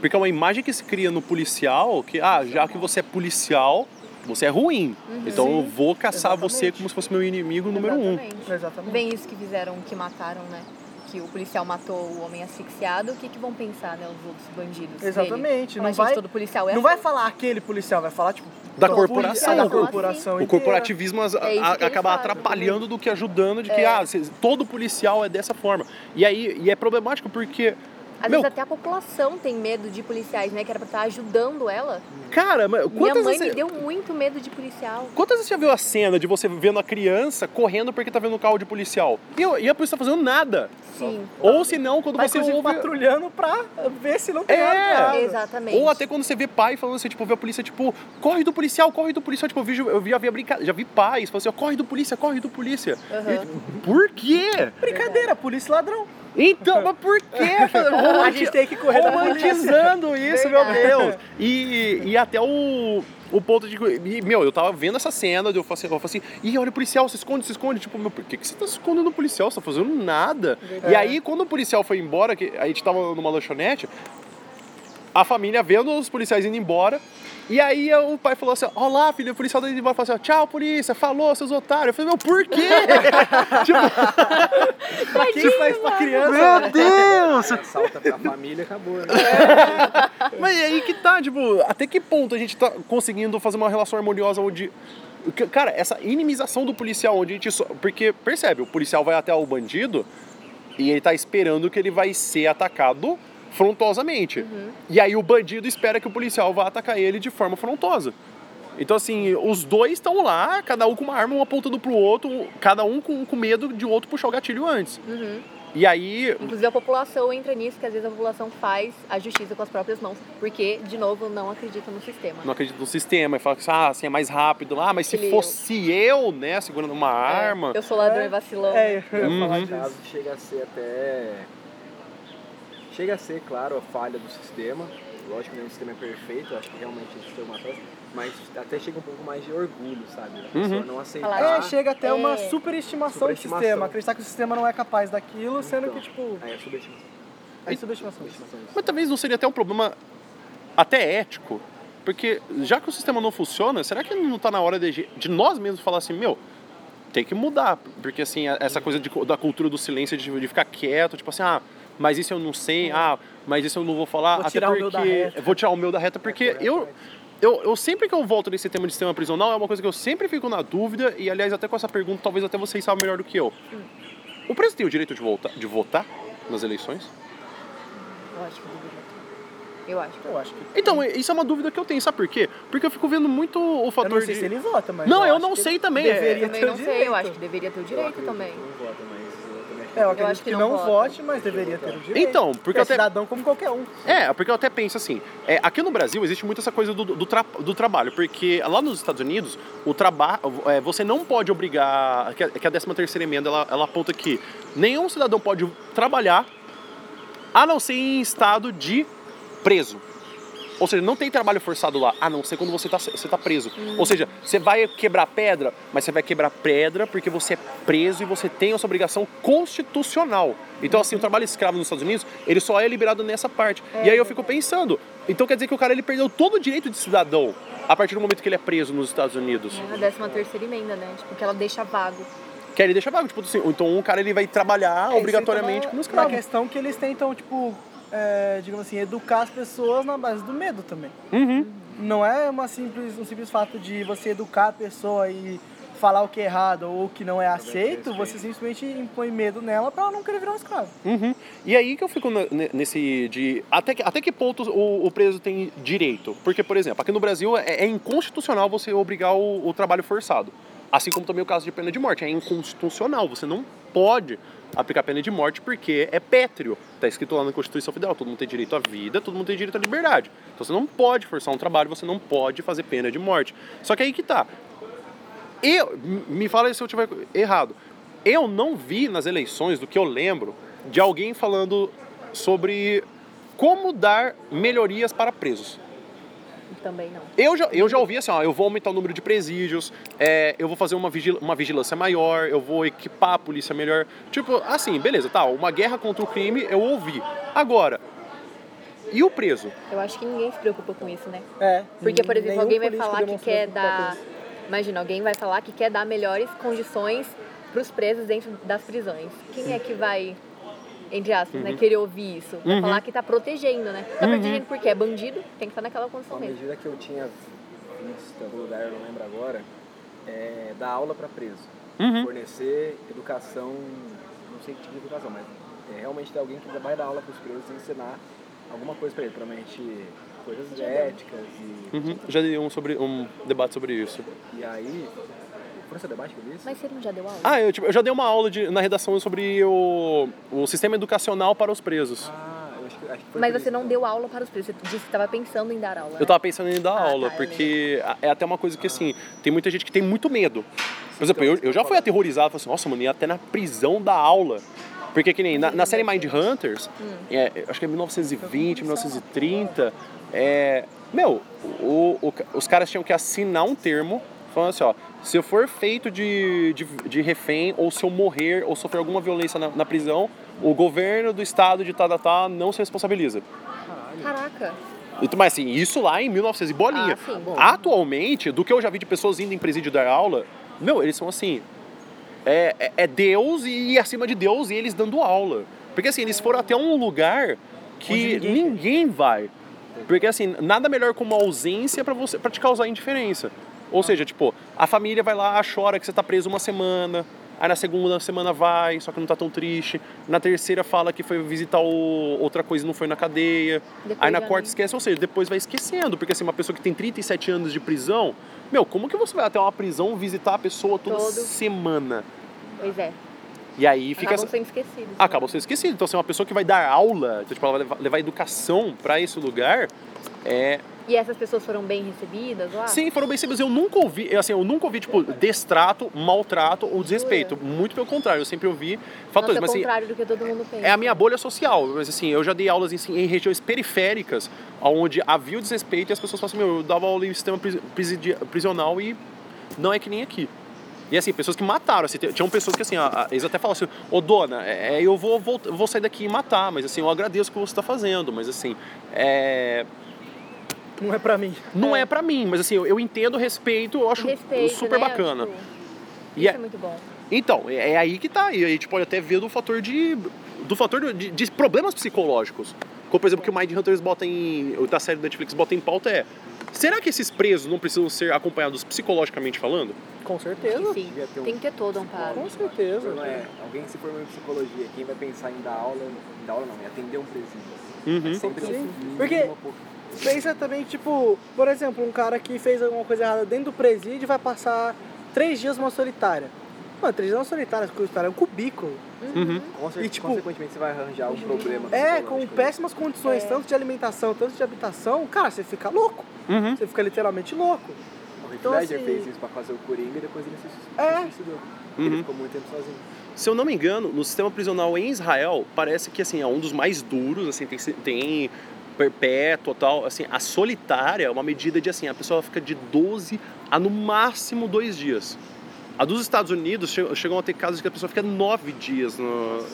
Porque é uma imagem que se cria no policial que, ah, já que você é policial, você é ruim. Então eu vou caçar exatamente. você como se fosse meu inimigo número um. Exatamente. exatamente. Bem isso que fizeram, que mataram, né? Que o policial matou o homem asfixiado, o que, que vão pensar, né, os outros bandidos? Exatamente, Falar, não vai todo policial é não vai assim. falar aquele policial, vai falar tipo Da corporação. da corporação O corporativismo É acaba fazem. atrapalhando do que ajudando de que É. ah, todo policial é dessa forma. E aí e é problemático porque Às meu, vezes até a população tem medo de policiais, né? Que era pra estar ajudando ela. cara, mas Minha quantas mãe vezes me deu muito medo de policial. Quantas vezes você já viu a cena de você vendo a criança correndo porque tá vendo um carro de policial? E, e a polícia tá fazendo nada. Sim, Ou se não, quando Tá, você ouve... patrulhando pra ver se não tem É. nada exatamente. Ou até quando você vê pai falando assim, tipo, vê a polícia, tipo, corre do policial, corre do policial. Tipo, eu, vi, eu vi, já vi, a brinca... já vi pais falando assim, ó, corre do polícia, corre do polícia. Aham. E tipo, por quê? Brincadeira, polícia ladrão. Então, mas por quê? A gente tem que correr. Romantizando isso, meu Verdade. Deus. E, e até o, o ponto de. E, meu, eu tava vendo essa cena, eu falei assim, eu falei assim ih, olha o policial, se esconde, se esconde. Tipo, meu, por que, que você tá se escondendo do policial? Você tá fazendo nada. E aí, quando o policial foi embora, que a gente tava numa lanchonete, a família vendo os policiais indo embora. E aí o pai falou assim, ó lá, filho, o policial indo embora. Falou assim, ó, tchau, polícia, falou, seus otários. Eu falei, meu, por quê? tipo, Pra que faz pra criança? meu né? Deus! Salta pra família, acabou, né? Mas aí que tá, tipo, até que ponto a gente tá conseguindo fazer uma relação harmoniosa onde. Cara, essa inimização do policial, onde a gente só. Porque, percebe, o policial vai até o bandido e ele tá esperando que ele vai ser atacado frontosamente. E aí o bandido espera que o policial vá atacar ele de forma frontosa. Então, assim, os dois estão lá, cada um com uma arma, um apontando pro outro, cada um com, com medo de o outro puxar o gatilho antes. Uhum. E aí, Inclusive a população entra nisso, que às vezes a população faz a justiça com as próprias mãos, porque, de novo, não acredita no sistema. não acredita no sistema e fala que ah, assim é mais rápido. Ah, mas se fosse eu, né, segurando uma É, arma. Eu sou ladrão É. e vacilão. É, eu ia Uhum. falar disso. chega a ser até. Chega a ser, claro, a falha do sistema. Lógico que nenhum sistema é perfeito, acho que realmente o sistema atrás, mas até chega um pouco mais de orgulho, sabe? A pessoa Uhum. não aceitar. É, chega até uma É. superestimação, Superestimação. do sistema. Acreditar que o sistema não é capaz daquilo, sendo Então, que, tipo, Aí é subestimação. é subestimação. subestimação disso. Mas talvez não seria até um problema até ético. Porque já que o sistema não funciona, será que não está na hora de, de nós mesmos falar assim, meu, tem que mudar. Porque assim, essa coisa de, da cultura do silêncio, de, de ficar quieto, tipo assim, ah, mas isso eu não sei, ah, mas isso eu não vou falar. Vou até tirar o porque meu da reta. Vou tirar o meu da reta, porque eu, eu, eu sempre que eu volto nesse tema de sistema prisional, é uma coisa que eu sempre fico na dúvida, e aliás, até com essa pergunta, talvez até vocês saibam melhor do que eu. O preso tem o direito de, voltar, de votar nas eleições? Eu acho que deveria. Eu acho. Eu acho que. Então, isso é uma dúvida que eu tenho, sabe por quê? Porque eu fico vendo muito o Eu fator não sei de... se ele vota, mas. Não, eu acho não sei também, é- Deveria Eu também ter o não direito. sei, eu acho que deveria ter o direito também. que Não vota, mas eu também É, eu acredito. acredito que que não não vota. vote, mas deveria ter o direito. Então, porque é eu até... cidadão como qualquer um. É, porque eu até penso assim, é, aqui no Brasil existe muito essa coisa do, do, tra- do trabalho, porque lá nos Estados Unidos, o trabalho, é, você não pode obrigar, que a, que a 13 terceira emenda, ela, ela aponta que nenhum cidadão pode trabalhar, a não ser em estado de preso. Ou seja, não tem trabalho forçado lá, a não ser quando você está você tá preso. Ou seja, você vai quebrar pedra, mas você vai quebrar pedra porque você é preso e você tem essa obrigação constitucional. Então, assim, o trabalho escravo nos Estados Unidos, ele só é liberado nessa parte. e aí eu fico pensando, então quer dizer que o cara ele perdeu todo o direito de cidadão a partir do momento que ele é preso nos Estados Unidos. A 13 terceira emenda, né? Tipo, que ela deixa vago. Que ele deixa vago, tipo assim, então um cara ele vai trabalhar É, obrigatoriamente como escravo. na questão que eles tentam, tipo, é, digamos assim, educar as pessoas na base do medo também. Uhum. Não é uma simples, um simples fato de você educar a pessoa e falar o que é errado ou o que não é aceito, você simplesmente impõe medo nela pra ela não querer virar um escravo. Uhum. E aí que eu fico ne- ne- nesse de até que, até que ponto o, o preso tem direito? Porque, por exemplo, aqui no Brasil é, é inconstitucional você obrigar o, o trabalho forçado. Assim como também o caso de pena de morte. É inconstitucional. Você não pode aplicar pena de morte porque é pétreo. Está escrito lá na Constituição Federal. Todo mundo tem direito à vida, todo mundo tem direito à liberdade. Então você não pode forçar um trabalho, você não pode fazer pena de morte. Só que aí que tá. Eu, me fala se eu estiver errado. Eu não vi nas eleições, do que eu lembro, de alguém falando sobre como dar melhorias para presos. Também não. Eu já, eu já ouvi assim, ó, eu vou aumentar o número de presídios, é, eu vou fazer uma, vigil, uma vigilância maior, eu vou equipar a polícia melhor. Tipo, assim, beleza, tá, uma guerra contra o crime eu ouvi. Agora, e o preso? Eu acho que ninguém se preocupa com isso, né? É. Porque, por exemplo, alguém vai falar que quer dar. Imagina, alguém vai falar que quer dar melhores condições para os presos dentro das prisões. Quem é que vai, entre aspas, né, querer ouvir isso? Uhum. falar que tá protegendo, né? Tá protegendo porque é bandido, tem que estar naquela condição mesmo. medida que eu tinha visto em algum lugar, eu não lembro agora, é dar aula para preso. Uhum. Fornecer educação, não sei que tipo de educação, mas é realmente ter alguém que vai dar aula para os presos e ensinar alguma coisa para ele, provavelmente coisas éticas e, Uhum. Já dei um, sobre, um debate sobre isso. e aí... Esse debate que eu disse? Mas você não já deu aula? Ah, eu, tipo, eu já dei uma aula de- na redação sobre o, o sistema educacional para os presos. Ah, eu acho que, acho que foi Mas você isso, não então. deu aula para os presos, você disse que estava pensando em dar aula. Eu né? tava pensando em dar Ah, aula, tá, porque é até uma coisa que, assim, tem muita gente que tem muito medo. Por exemplo, eu, eu já fui aterrorizado, falei assim, nossa, mano, ia até na prisão dar aula. Porque que nem na, na série Mind Hunters, é, acho que é 1920, 1930, é, meu, o- o- os caras tinham que assinar um termo falando assim, ó, se eu for feito de, de, de refém, ou se eu morrer, ou sofrer alguma violência na, na prisão, o governo do estado de tá, tá, tá não se responsabiliza. Caraca. Então, mas assim, isso lá em 1900 e bolinha. Ah, sim. Atualmente, do que eu já vi de pessoas indo em presídio dar aula, meu, eles são assim. É, é- é Deus e acima de Deus e eles dando aula. Porque assim, eles foram até um lugar que ninguém, ninguém vai. Porque assim, nada melhor como ausência pra você para te causar indiferença. Ou seja, tipo, a família vai lá, chora que você tá preso uma semana. Aí na segunda semana vai, só que não tá tão triste. Na terceira fala que foi visitar o- outra coisa e não foi na cadeia. Depois Aí na quarta esquece, ou seja, depois vai esquecendo. Porque assim, uma pessoa que tem 37 anos de prisão, meu, como que você vai até uma prisão visitar a pessoa toda Todo. semana? Pois é. E aí fica. Acabam sendo esquecidos. né? Acaba sendo esquecido. Então, se uma pessoa que vai dar aula, então, tipo, ela vai levar, levar educação pra esse lugar, é. E essas pessoas foram bem recebidas lá? Sim, foram bem recebidos. Eu nunca ouvi, assim, eu nunca ouvi, tipo, destrato, maltrato ou desrespeito. Muito pelo contrário, eu sempre ouvi fatores. Nossa, é o assim, contrário do que todo mundo pensa. é a minha bolha social. Mas assim, eu já dei aulas em, em regiões periféricas, onde havia o desrespeito e as pessoas falam assim, meu, eu dava aula em sistema prisional e não é que nem aqui. E assim, pessoas que mataram, assim, tinham pessoas que assim, a- a- eles até falam assim, ô dona, é, eu vou, vou, vou sair daqui e matar, mas assim, eu agradeço o que você está fazendo, mas assim, é, Não é pra mim. não é, pra mim, mas assim, eu, eu entendo, respeito, eu acho Respeito, super né? bacana. Tipo, E isso é- é muito bom. Então, é, é aí que tá. E a gente pode até ver do fator de. do fator de, de problemas psicológicos. Como, por exemplo, que o Mind Hunters bota em. da série da Netflix bota em pauta é. Será que esses presos não precisam ser acompanhados psicologicamente falando? Com certeza. Sim, um tem que ter todo um amparo. Com certeza. Não é, alguém se formou em psicologia, quem vai pensar em dar aula, em dar aula não, em atender um presídio. Uhum. É sempre Sim. Porque- um pouco. Pensa também, tipo, por exemplo, um cara que fez alguma coisa errada dentro do presídio vai passar três dias numa solitária. Mano, três dias numa solitária, solitária é um cubículo. Uhum. Com certeza, E, tipo, consequentemente você vai arranjar um problema É, com péssimas condições, É. tanto de alimentação, tanto de habitação, cara, você fica louco. Uhum. Você fica literalmente louco. O Heath Então, Ledger assim- fez isso pra fazer o Coringa e depois ele se, É. se suicidou. Uhum. Ele ficou muito tempo sozinho. Se eu não me engano, no sistema prisional em Israel, parece que assim, é um dos mais duros, assim, tem, tem perpétuo tal, assim, a solitária é uma medida de assim, a pessoa fica de 12 a no máximo dois dias. A dos Estados Unidos che- chegam a ter casos que a pessoa fica nove dias no-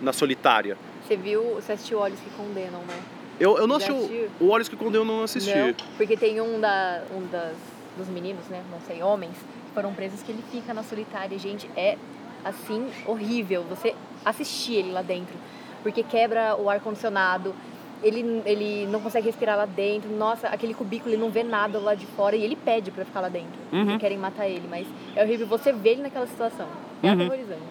na solitária. Você viu, você assistiu Olhos que Condenam, né? Eu, eu não assisti o, o Olhos que Condenam, eu não assisti. Não, porque tem um, da, um das, dos meninos, né? Não sei, homens, que foram presos que ele fica na solitária. Gente, é assim, horrível você assistir ele lá dentro. Porque quebra o ar-condicionado, ele, ele não consegue respirar lá dentro. Nossa, aquele cubículo, ele não vê nada lá de fora e ele pede pra ficar lá dentro. Uhum. Querem matar ele, mas é horrível você ver ele naquela situação. É Uhum. aterrorizante.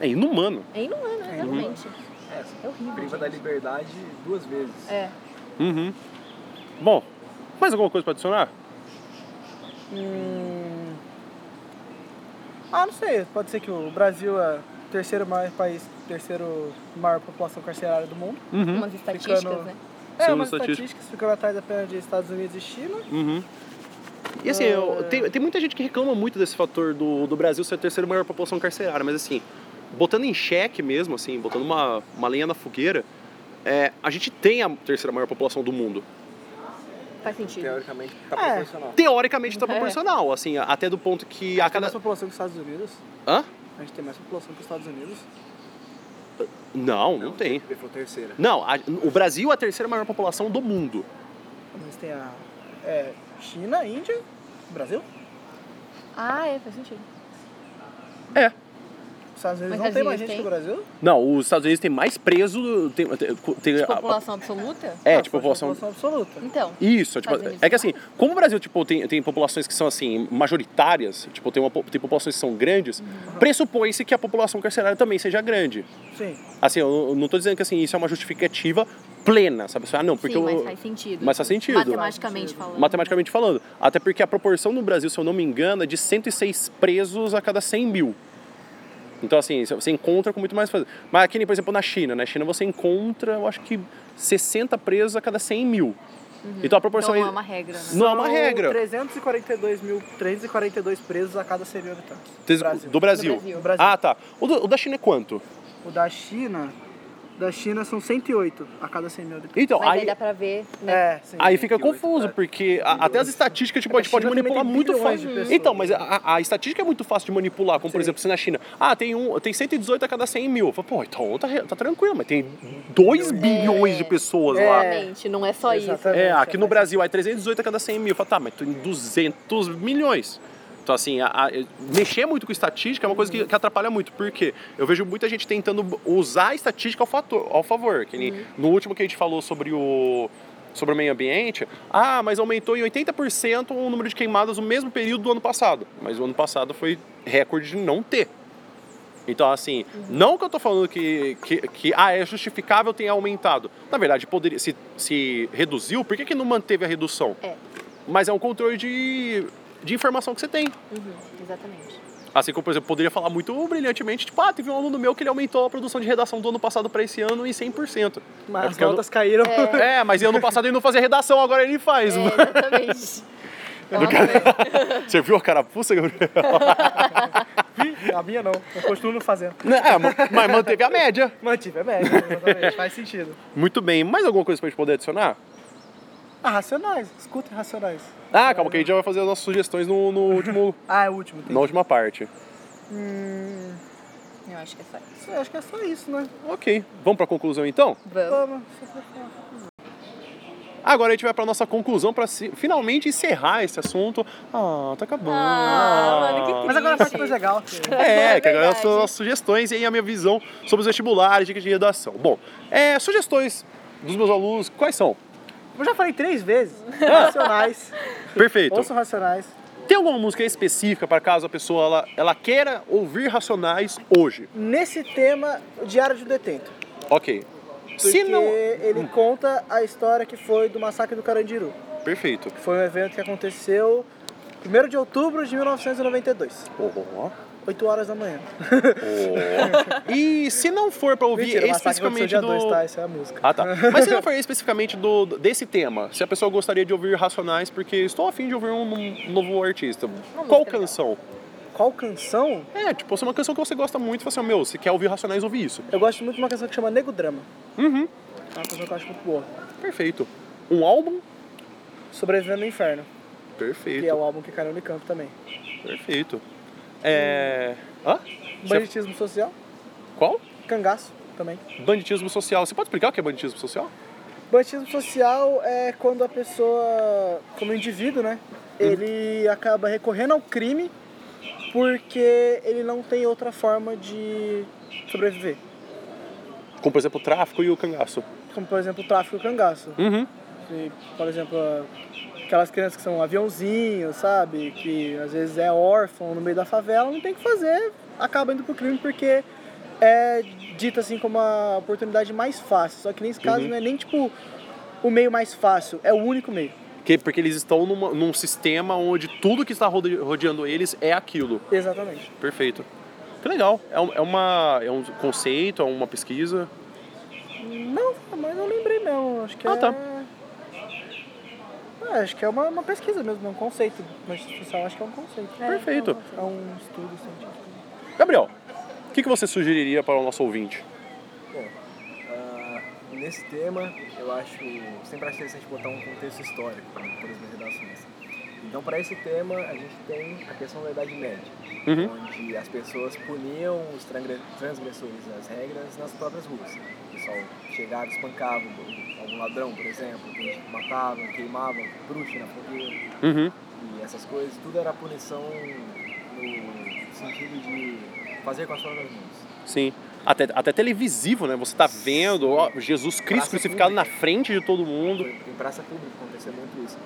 É inumano. É inumano, É exatamente. É, É horrível. priva da gente. liberdade duas vezes. É. Uhum. Bom, mais alguma coisa para adicionar? Hum... Ah, não sei. Pode ser que o Brasil é o terceiro maior país, terceiro maior população carcerária do mundo. Uhum. Umas estatísticas, Ficando- né? É, Segundo umas estatísticas. estatísticas ficando atrás apenas de Estados Unidos e China. Uhum. E assim, eu- É. tem, tem muita gente que reclama muito desse fator do, do Brasil ser a terceira maior população carcerária, mas assim, botando em xeque mesmo, assim, botando uma, uma lenha na fogueira, é, a gente tem a terceira maior população do mundo. Faz sentido. teoricamente tá É. proporcional. Teoricamente tá É. proporcional, assim, até do ponto que a Tem cada. mais população que os Estados Unidos. Hã? A gente tem mais população que os Estados Unidos. Não, não tem. Ele falou terceira. Não, a- o Brasil é a terceira maior população do mundo. Mas tem a é, China, Índia, Brasil. Ah, é, faz sentido. É. Os Estados Unidos Mas não tem mais gente tem? que o Brasil? Não, os Estados Unidos tem mais preso. Tem, tem, tem- De a- a- população absoluta? é, Ah, tipo, forte população. absoluta. Então. Isso, tipo, Estados Unidos é que assim, como o Brasil tipo, tem, tem populações que são assim, majoritárias, tipo, tem, uma, tem populações que são grandes, Uhum. pressupõe-se que a população carcerária também seja grande. Sim. Assim, eu eu não tô dizendo que assim, isso é uma justificativa plena, sabe? Ah, não, porque Sim, eu- mas faz sentido. mas faz sentido. Matematicamente falando. matematicamente falando. Até porque a proporção no Brasil, se eu não me engano, é de 106 presos a cada 100 mil. Então, assim, você encontra com muito mais coisa. Mas aqui, por exemplo, na China, na China você encontra, eu acho que 60 presos a cada 100 mil. Então a proporção Então não é uma regra, né? Não é uma regra. 342 mil, 342 presos a cada 100 mil habitantes. Do Brasil. Do Brasil. Do Brasil. Ah, tá. O, do- o da China é quanto? O da China, da China são 108 a cada 100 mil habitantes. Então, Mas aí aí, dá pra ver, né? É, sim. aí fica 28, confuso, tá? porque a- até as estatísticas tipo, a gente pode China também manipular muito fácil. Então, mas a, a estatística é muito fácil de manipular, como por Sim. exemplo, se na China, ah, tem, um, tem 118 a cada 100 mil. Eu falo, Pô, então tá, tá tranquilo, mas tem 2 bilhões de pessoas lá. Exatamente, não é só isso. Exatamente. É, aqui no Brasil é 318 a cada 100 mil. Eu falo, tá, mas tem 200 milhões. Então, assim, a- a- mexer muito com estatística é uma coisa que, que atrapalha muito. Por quê? Eu vejo muita gente tentando usar a estatística ao, fator, ao favor. Que nem No último que a gente falou sobre o, sobre o meio ambiente, ah, mas aumentou em 80% o número de queimadas no mesmo período do ano passado. Mas o ano passado foi recorde de não ter. Então, assim, não que eu tô falando que, que, que ah, é justificável ter aumentado. Na verdade, poderia, se, se reduziu, por que, que não manteve a redução? É. Mas é um controle de, de informação que você tem. Uhum, exatamente. Assim como, por exemplo, poderia falar muito brilhantemente, tipo, ah, teve um aluno meu que ele aumentou a produção de redação do ano passado para esse ano em 100%. Mas É as porque eu notas caíram. É, mas ano passado ele não fazia redação, agora ele faz. É, exatamente. Cara- Você viu a carapuça, Gabriel? A minha não. Eu continuo fazendo. É, mas- manteve a média. Mantive, é médio, exatamente. Faz sentido. Muito bem. Mais alguma coisa pra gente poder adicionar? Ah, racionais. Escutem racionais. Ah, calma que a gente já vai fazer as nossas sugestões no, no último, Ah, é o último. Tem. na última parte. Hum, Eu acho que é só isso. eu acho que é só isso, né? Ok. Vamos pra conclusão então? Vamos. Vamos. Agora a gente vai pra nossa conclusão pra se- finalmente encerrar esse assunto. Ah, tá acabando. Ah, mano, que. Mas agora a parte mais legal. É, que agora são as sugestões e aí a minha visão sobre os vestibulares, dicas de redação. Bom, é, sugestões dos meus alunos, quais são? Eu já falei três vezes. Racionais. Perfeito. Ouçam racionais. Tem alguma música específica para caso a pessoa ela, ela queira ouvir Racionais hoje? Nesse tema, o Diário de um Detento. Ok. Porque Se não. ele conta a história que foi do massacre do Carandiru. Perfeito. Foi um evento que aconteceu 1 de outubro de 1992. Oh, 8 horas da manhã. oh. E se não for para ouvir Mentira, especificamente dia do. 2, tá? Essa é a música. Ah, tá. Mas se não for especificamente do, desse tema, se a pessoa gostaria de ouvir Racionais, porque estou afim de ouvir um, um novo artista, qual música legal. canção? Qual canção? É, tipo, se é uma canção que você gosta muito, você fala assim, meu, se quer ouvir Racionais, ouve isso. Eu gosto muito de uma canção que chama Nego Drama. Uhum, É uma canção que eu acho muito boa. perfeito. Um álbum? Sobrevivendo no Inferno, Perfeito. que é o álbum que caiu no campo também. Perfeito. É. Hã? Banditismo Social, Qual? Cangaço também. Banditismo social. Você pode explicar o que é banditismo social? Banditismo social é quando a pessoa, como indivíduo, né, ele acaba recorrendo ao crime porque ele não tem outra forma de sobreviver. Como, por exemplo, o tráfico e o cangaço. Como, por exemplo, o tráfico e o cangaço. Uhum. Se, por exemplo, aquelas crianças que são aviãozinhos, sabe? Que às vezes é órfão no meio da favela, não tem o que fazer, acaba indo pro crime porque é dita assim como a oportunidade mais fácil. Só que nesse caso Uhum. não é nem tipo o meio mais fácil, é o único meio. Que, porque eles estão numa- num sistema onde tudo que está rode- rodeando eles é aquilo. Exatamente. Perfeito. Que legal. É, um- é uma, é um conceito, é uma pesquisa. Não, mas eu lembrei não. Acho que Ah, é. tá. É, acho que é uma, uma pesquisa mesmo, é um conceito. Mas social acho que é um conceito. Perfeito. É um estudo científico. Gabriel, o que, que você sugeriria para o nosso ouvinte? Ah, nesse tema, eu acho sempre acho interessante botar um contexto histórico né, por as minhas redações. Então, para esse tema, a gente tem a questão da Idade Média, Uhum. onde as pessoas puniam os transgre- transgressores das regras nas próprias ruas. Pessoal chegava, espancava algum ladrão, por exemplo, que matavam, queimavam, bruxa na fogueira Uhum. e essas coisas, tudo era punição no sentido de fazer com as próprias mãos. Sim. Até, até televisivo, né? Você tá vendo ó, Jesus Cristo Praça crucificado na pública. frente de todo mundo. Foi em praça pública acontecia muito isso.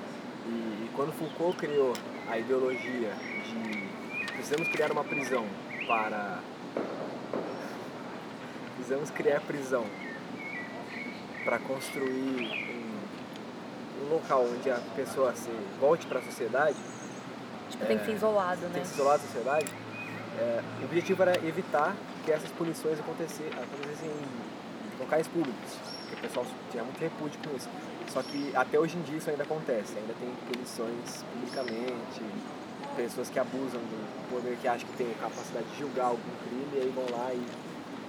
E, e quando Foucault criou a ideologia de precisamos criar uma prisão para precisamos criar prisão para construir um, um local onde a pessoa se volte para a sociedade, Tipo, tem que ser isolado, né? tem que se isolar da sociedade, é, o objetivo era evitar que essas punições acontecessem em locais públicos, porque o pessoal tinha muito repúdio com isso. Só que até hoje em dia isso ainda acontece, ainda tem punições publicamente, pessoas que abusam do poder, que acham que tem capacidade de julgar algum crime, e aí vão lá e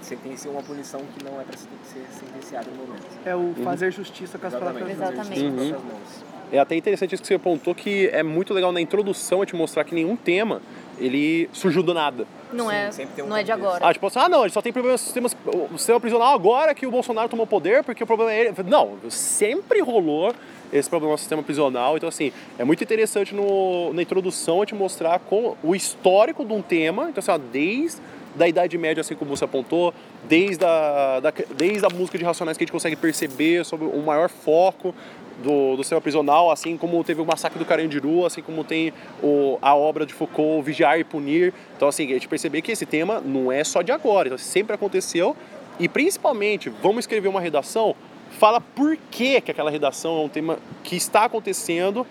sentenciam uma punição que não é para ser sentenciada no momento. É o fazer justiça com as Exatamente. próprias mãos. Exatamente. Uhum. É até interessante isso que você apontou, que é muito legal na introdução é te mostrar que nenhum tema ele surgiu do nada. Não Sim, é, sempre tem um não é de agora. Ah, tipo assim, ah não, ele só tem problema no sistema, o sistema prisional agora que o Bolsonaro tomou poder, porque o problema é ele. Não, sempre rolou esse problema no sistema prisional. Então, assim, é muito interessante no, na introdução a te mostrar com o histórico de um tema. Então, assim, ó, desde da Idade Média, assim como você apontou, desde a, da, desde a música de Racionais que a gente consegue perceber sobre o maior foco do, do sistema prisional, assim como teve o massacre do Carandiru, assim como tem o, a obra de Foucault, Vigiar e Punir. Então, assim, a gente perceber que esse tema não é só de agora, então, sempre aconteceu. E principalmente, vamos escrever uma redação, fala por que, que aquela redação é um tema que está acontecendo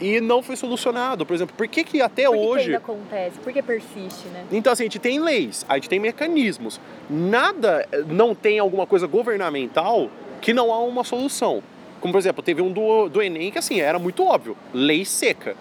e não foi solucionado. Por exemplo, por que, que até Por que que hoje. ainda acontece? Por que persiste, né? Então, assim, a gente tem leis, a gente tem mecanismos. Nada eh, não tem alguma coisa governamental que não há uma solução. Como, por exemplo, teve um do, do Enem que, assim, era muito óbvio: lei seca.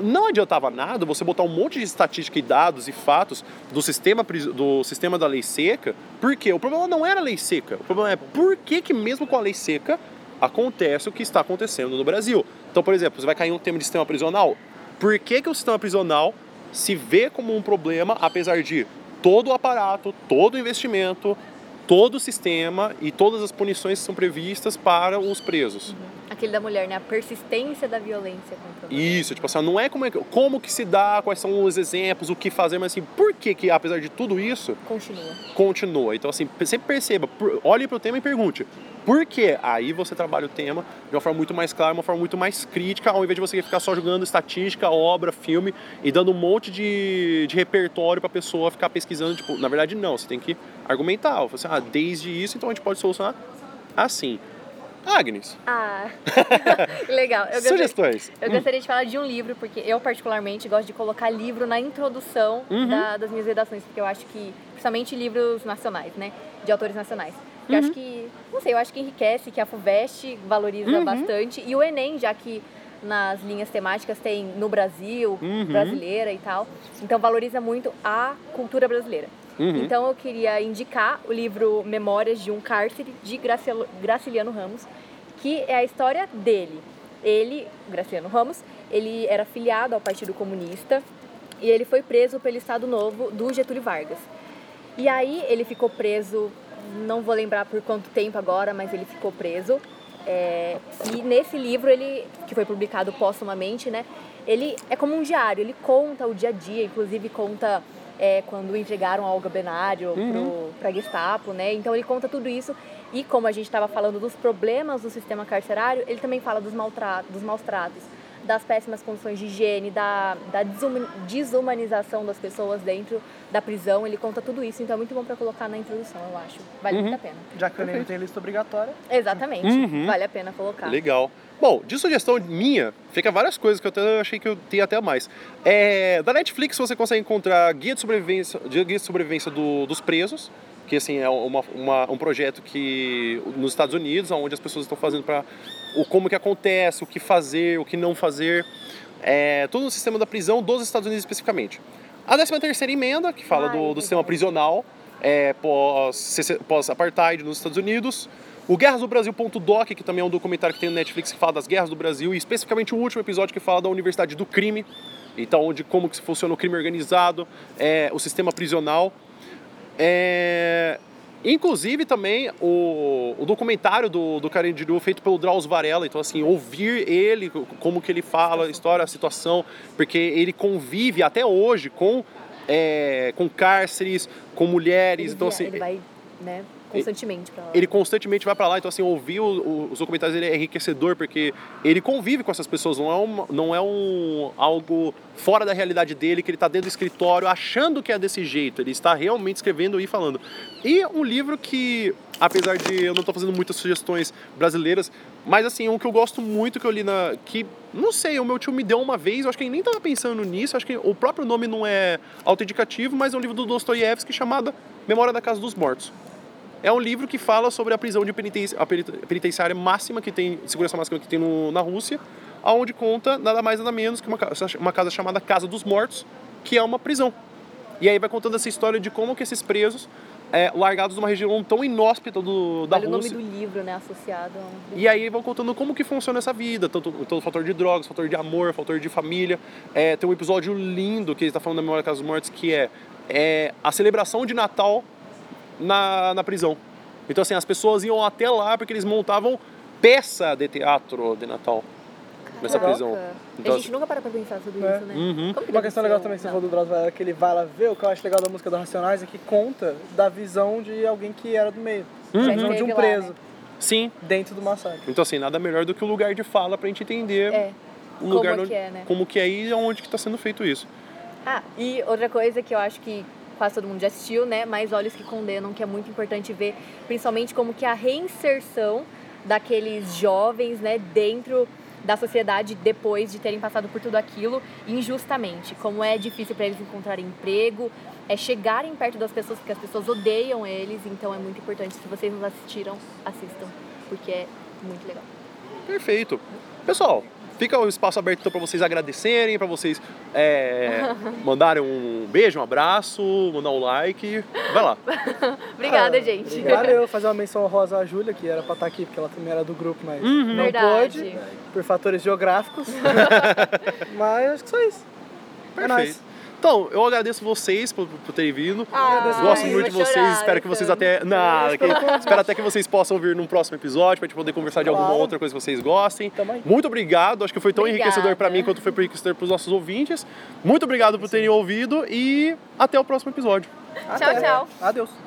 Não adiantava nada você botar um monte de estatística e dados e fatos do sistema, do sistema da lei seca, porque o problema não era a lei seca. O problema é por que, que mesmo com a lei seca, acontece o que está acontecendo no Brasil. Então, por exemplo, você vai cair um tema de sistema prisional. Por que, que o sistema prisional se vê como um problema, apesar de todo o aparato, todo o investimento, todo o sistema e todas as punições que são previstas para os presos? Aquele da mulher, né? A persistência da violência contra a mulher. Isso, tipo assim, não é como, é que- como que se dá, quais são os exemplos, o que fazer, mas assim, por que que, apesar de tudo isso, Continua. continua? Então, assim, sempre perceba, olhe para o tema e pergunte, por quê? Aí você trabalha o tema de uma forma muito mais clara, uma forma muito mais crítica, ao invés de você ficar só jogando estatística, obra, filme e dando um monte de, de repertório para a pessoa ficar pesquisando. Tipo, na verdade, não, você tem que argumentar. Você, ah, desde isso, então a gente pode solucionar assim. Agnes, Ah, legal. Eu gostaria, sugestões. eu gostaria de falar de um livro, porque eu particularmente gosto de colocar livro na introdução Uhum. da- das minhas redações, porque eu acho que, principalmente livros nacionais, né? De autores nacionais. Eu Uhum. acho que, não sei, eu acho que enriquece, que a FUVEST valoriza Uhum. bastante. E o Enem, já que nas linhas temáticas tem no Brasil, Uhum. brasileira e tal. Então valoriza muito a cultura brasileira. Uhum. Então eu queria indicar o livro Memórias de um Cárcere, de Graciliano Ramos, que é a história dele. Ele, Graciliano Ramos, ele era filiado ao Partido Comunista e ele foi preso pelo Estado Novo do Getúlio Vargas. E aí ele ficou preso, não vou lembrar por quanto tempo agora, mas ele ficou preso. É, e nesse livro, ele, que foi publicado póstumamente, né? Ele é como um diário, ele conta o dia a dia, inclusive conta é, quando entregaram a Olga Benário Uhum. para Gestapo, né? Então ele conta tudo isso. E como a gente estava falando dos problemas do sistema carcerário, ele também fala dos, maltra dos maus tratos, das péssimas condições de higiene, da, da desuma- desumanização das pessoas dentro da prisão. Ele conta tudo isso, então é muito bom para colocar na introdução, eu acho. Vale muito a pena. Já que o tem lista obrigatória, Exatamente, Uhum. vale a pena colocar. Legal. Bom, de sugestão minha, fica várias coisas que eu até achei que eu tinha até mais. É, da Netflix você consegue encontrar guia de sobrevivência, guia de sobrevivência do- dos presos, que assim é uma, uma- um projeto que nos Estados Unidos, onde as pessoas estão fazendo para o como que acontece, o que fazer, o que não fazer, é, todo o sistema da prisão dos Estados Unidos especificamente. A 13 terceira emenda, que fala Ai, do, do sistema prisional é, pós, pós apartheid nos Estados Unidos O Guerras do Brasil.doc, que também é um documentário que tem no Netflix que fala das guerras do Brasil, e especificamente o último episódio que fala da Universidade do Crime, então de como que funciona o crime organizado, é, o sistema prisional. É, Inclusive também o, o documentário do, do Carandiru feito pelo Drauzio Varela, então assim, ouvir ele, como que ele fala, a história, a situação, porque ele convive até hoje com, é, com cárceres, com mulheres, Ele então via- assim, vai, né, constantemente pra lá. ele constantemente vai para lá, então assim, ouvir o- o- os documentários dele é enriquecedor, porque ele convive com essas pessoas, não é, uma, não é um, algo fora da realidade dele, que ele está dentro do escritório achando que é desse jeito, ele está realmente escrevendo e falando. E um livro que, apesar de eu não estou fazendo muitas sugestões brasileiras, mas assim, um que eu gosto muito, que eu li na... que, não sei, o meu tio me deu uma vez, eu acho que ele nem estava pensando nisso, acho que o próprio nome não é autoindicativo, mas é um livro do Dostoiévski chamado Memória da Casa dos Mortos. É um livro que fala sobre a prisão de a penit- penitenciária máxima que tem, segurança máxima que tem no- na Rússia, aonde conta nada mais nada menos que uma, uma casa chamada Casa dos Mortos, que é uma prisão. E aí vai contando essa história de como que esses presos, é, largados numa região tão inóspita do, da Olha o nome Rússia, do livro, né, associado a um... e aí vão contando como que funciona essa vida, tanto, tanto o fator de drogas, fator de amor, fator de família. É, tem um episódio lindo que ele está falando da Memória da Casa dos Mortos, que é, é a celebração de Natal na, na prisão. Então assim, as pessoas iam até lá porque eles montavam peça de teatro de Natal nessa prisão. a Então, gente nunca para pra pensar sobre É. isso, né? Uhum. Que Uma questão legal também que você não. falou do Drauzio Varela, que ele vai lá ver, o que eu acho legal da música do Racionais é que conta da visão de alguém que era do meio. A visão de um lá, preso né? Sim. dentro do massacre. Então assim, nada melhor do que o lugar de fala pra gente entender É. o lugar Como onde, que é, né? como que é e onde que está sendo feito isso. Ah, e outra coisa que eu acho que quase todo mundo já assistiu, né? Mais Olhos que Condenam, que é muito importante ver, principalmente como que a reinserção daqueles jovens, né, dentro da sociedade depois de terem passado por tudo aquilo injustamente. Como é difícil para eles encontrarem emprego, é chegarem perto das pessoas porque as pessoas odeiam eles, então é muito importante. Se vocês não assistiram, assistam, porque é muito legal. Perfeito. Pessoal, fica o espaço aberto então para vocês agradecerem, para vocês é, mandarem um beijo, um abraço, mandar um like. Vai lá. Obrigada, Ah, gente. Valeu, fazer uma menção honrosa à Júlia, que era pra estar aqui, porque ela também era do grupo, mas Uhum. não Verdade. pôde, por fatores geográficos. mas acho que só isso. É Perfeito. nóis. Então, eu agradeço vocês por, por terem vindo. Ai, Gosto muito de vocês, chorar, espero que vocês até. Nada, que- espero até que vocês possam vir num próximo episódio pra gente poder conversar de alguma Claro. outra coisa que vocês gostem. Muito obrigado, acho que foi tão Obrigada. enriquecedor pra mim quanto foi enriquecedor pros nossos ouvintes. Muito obrigado por terem ouvido e até o próximo episódio. Tchau, tchau. Adeus.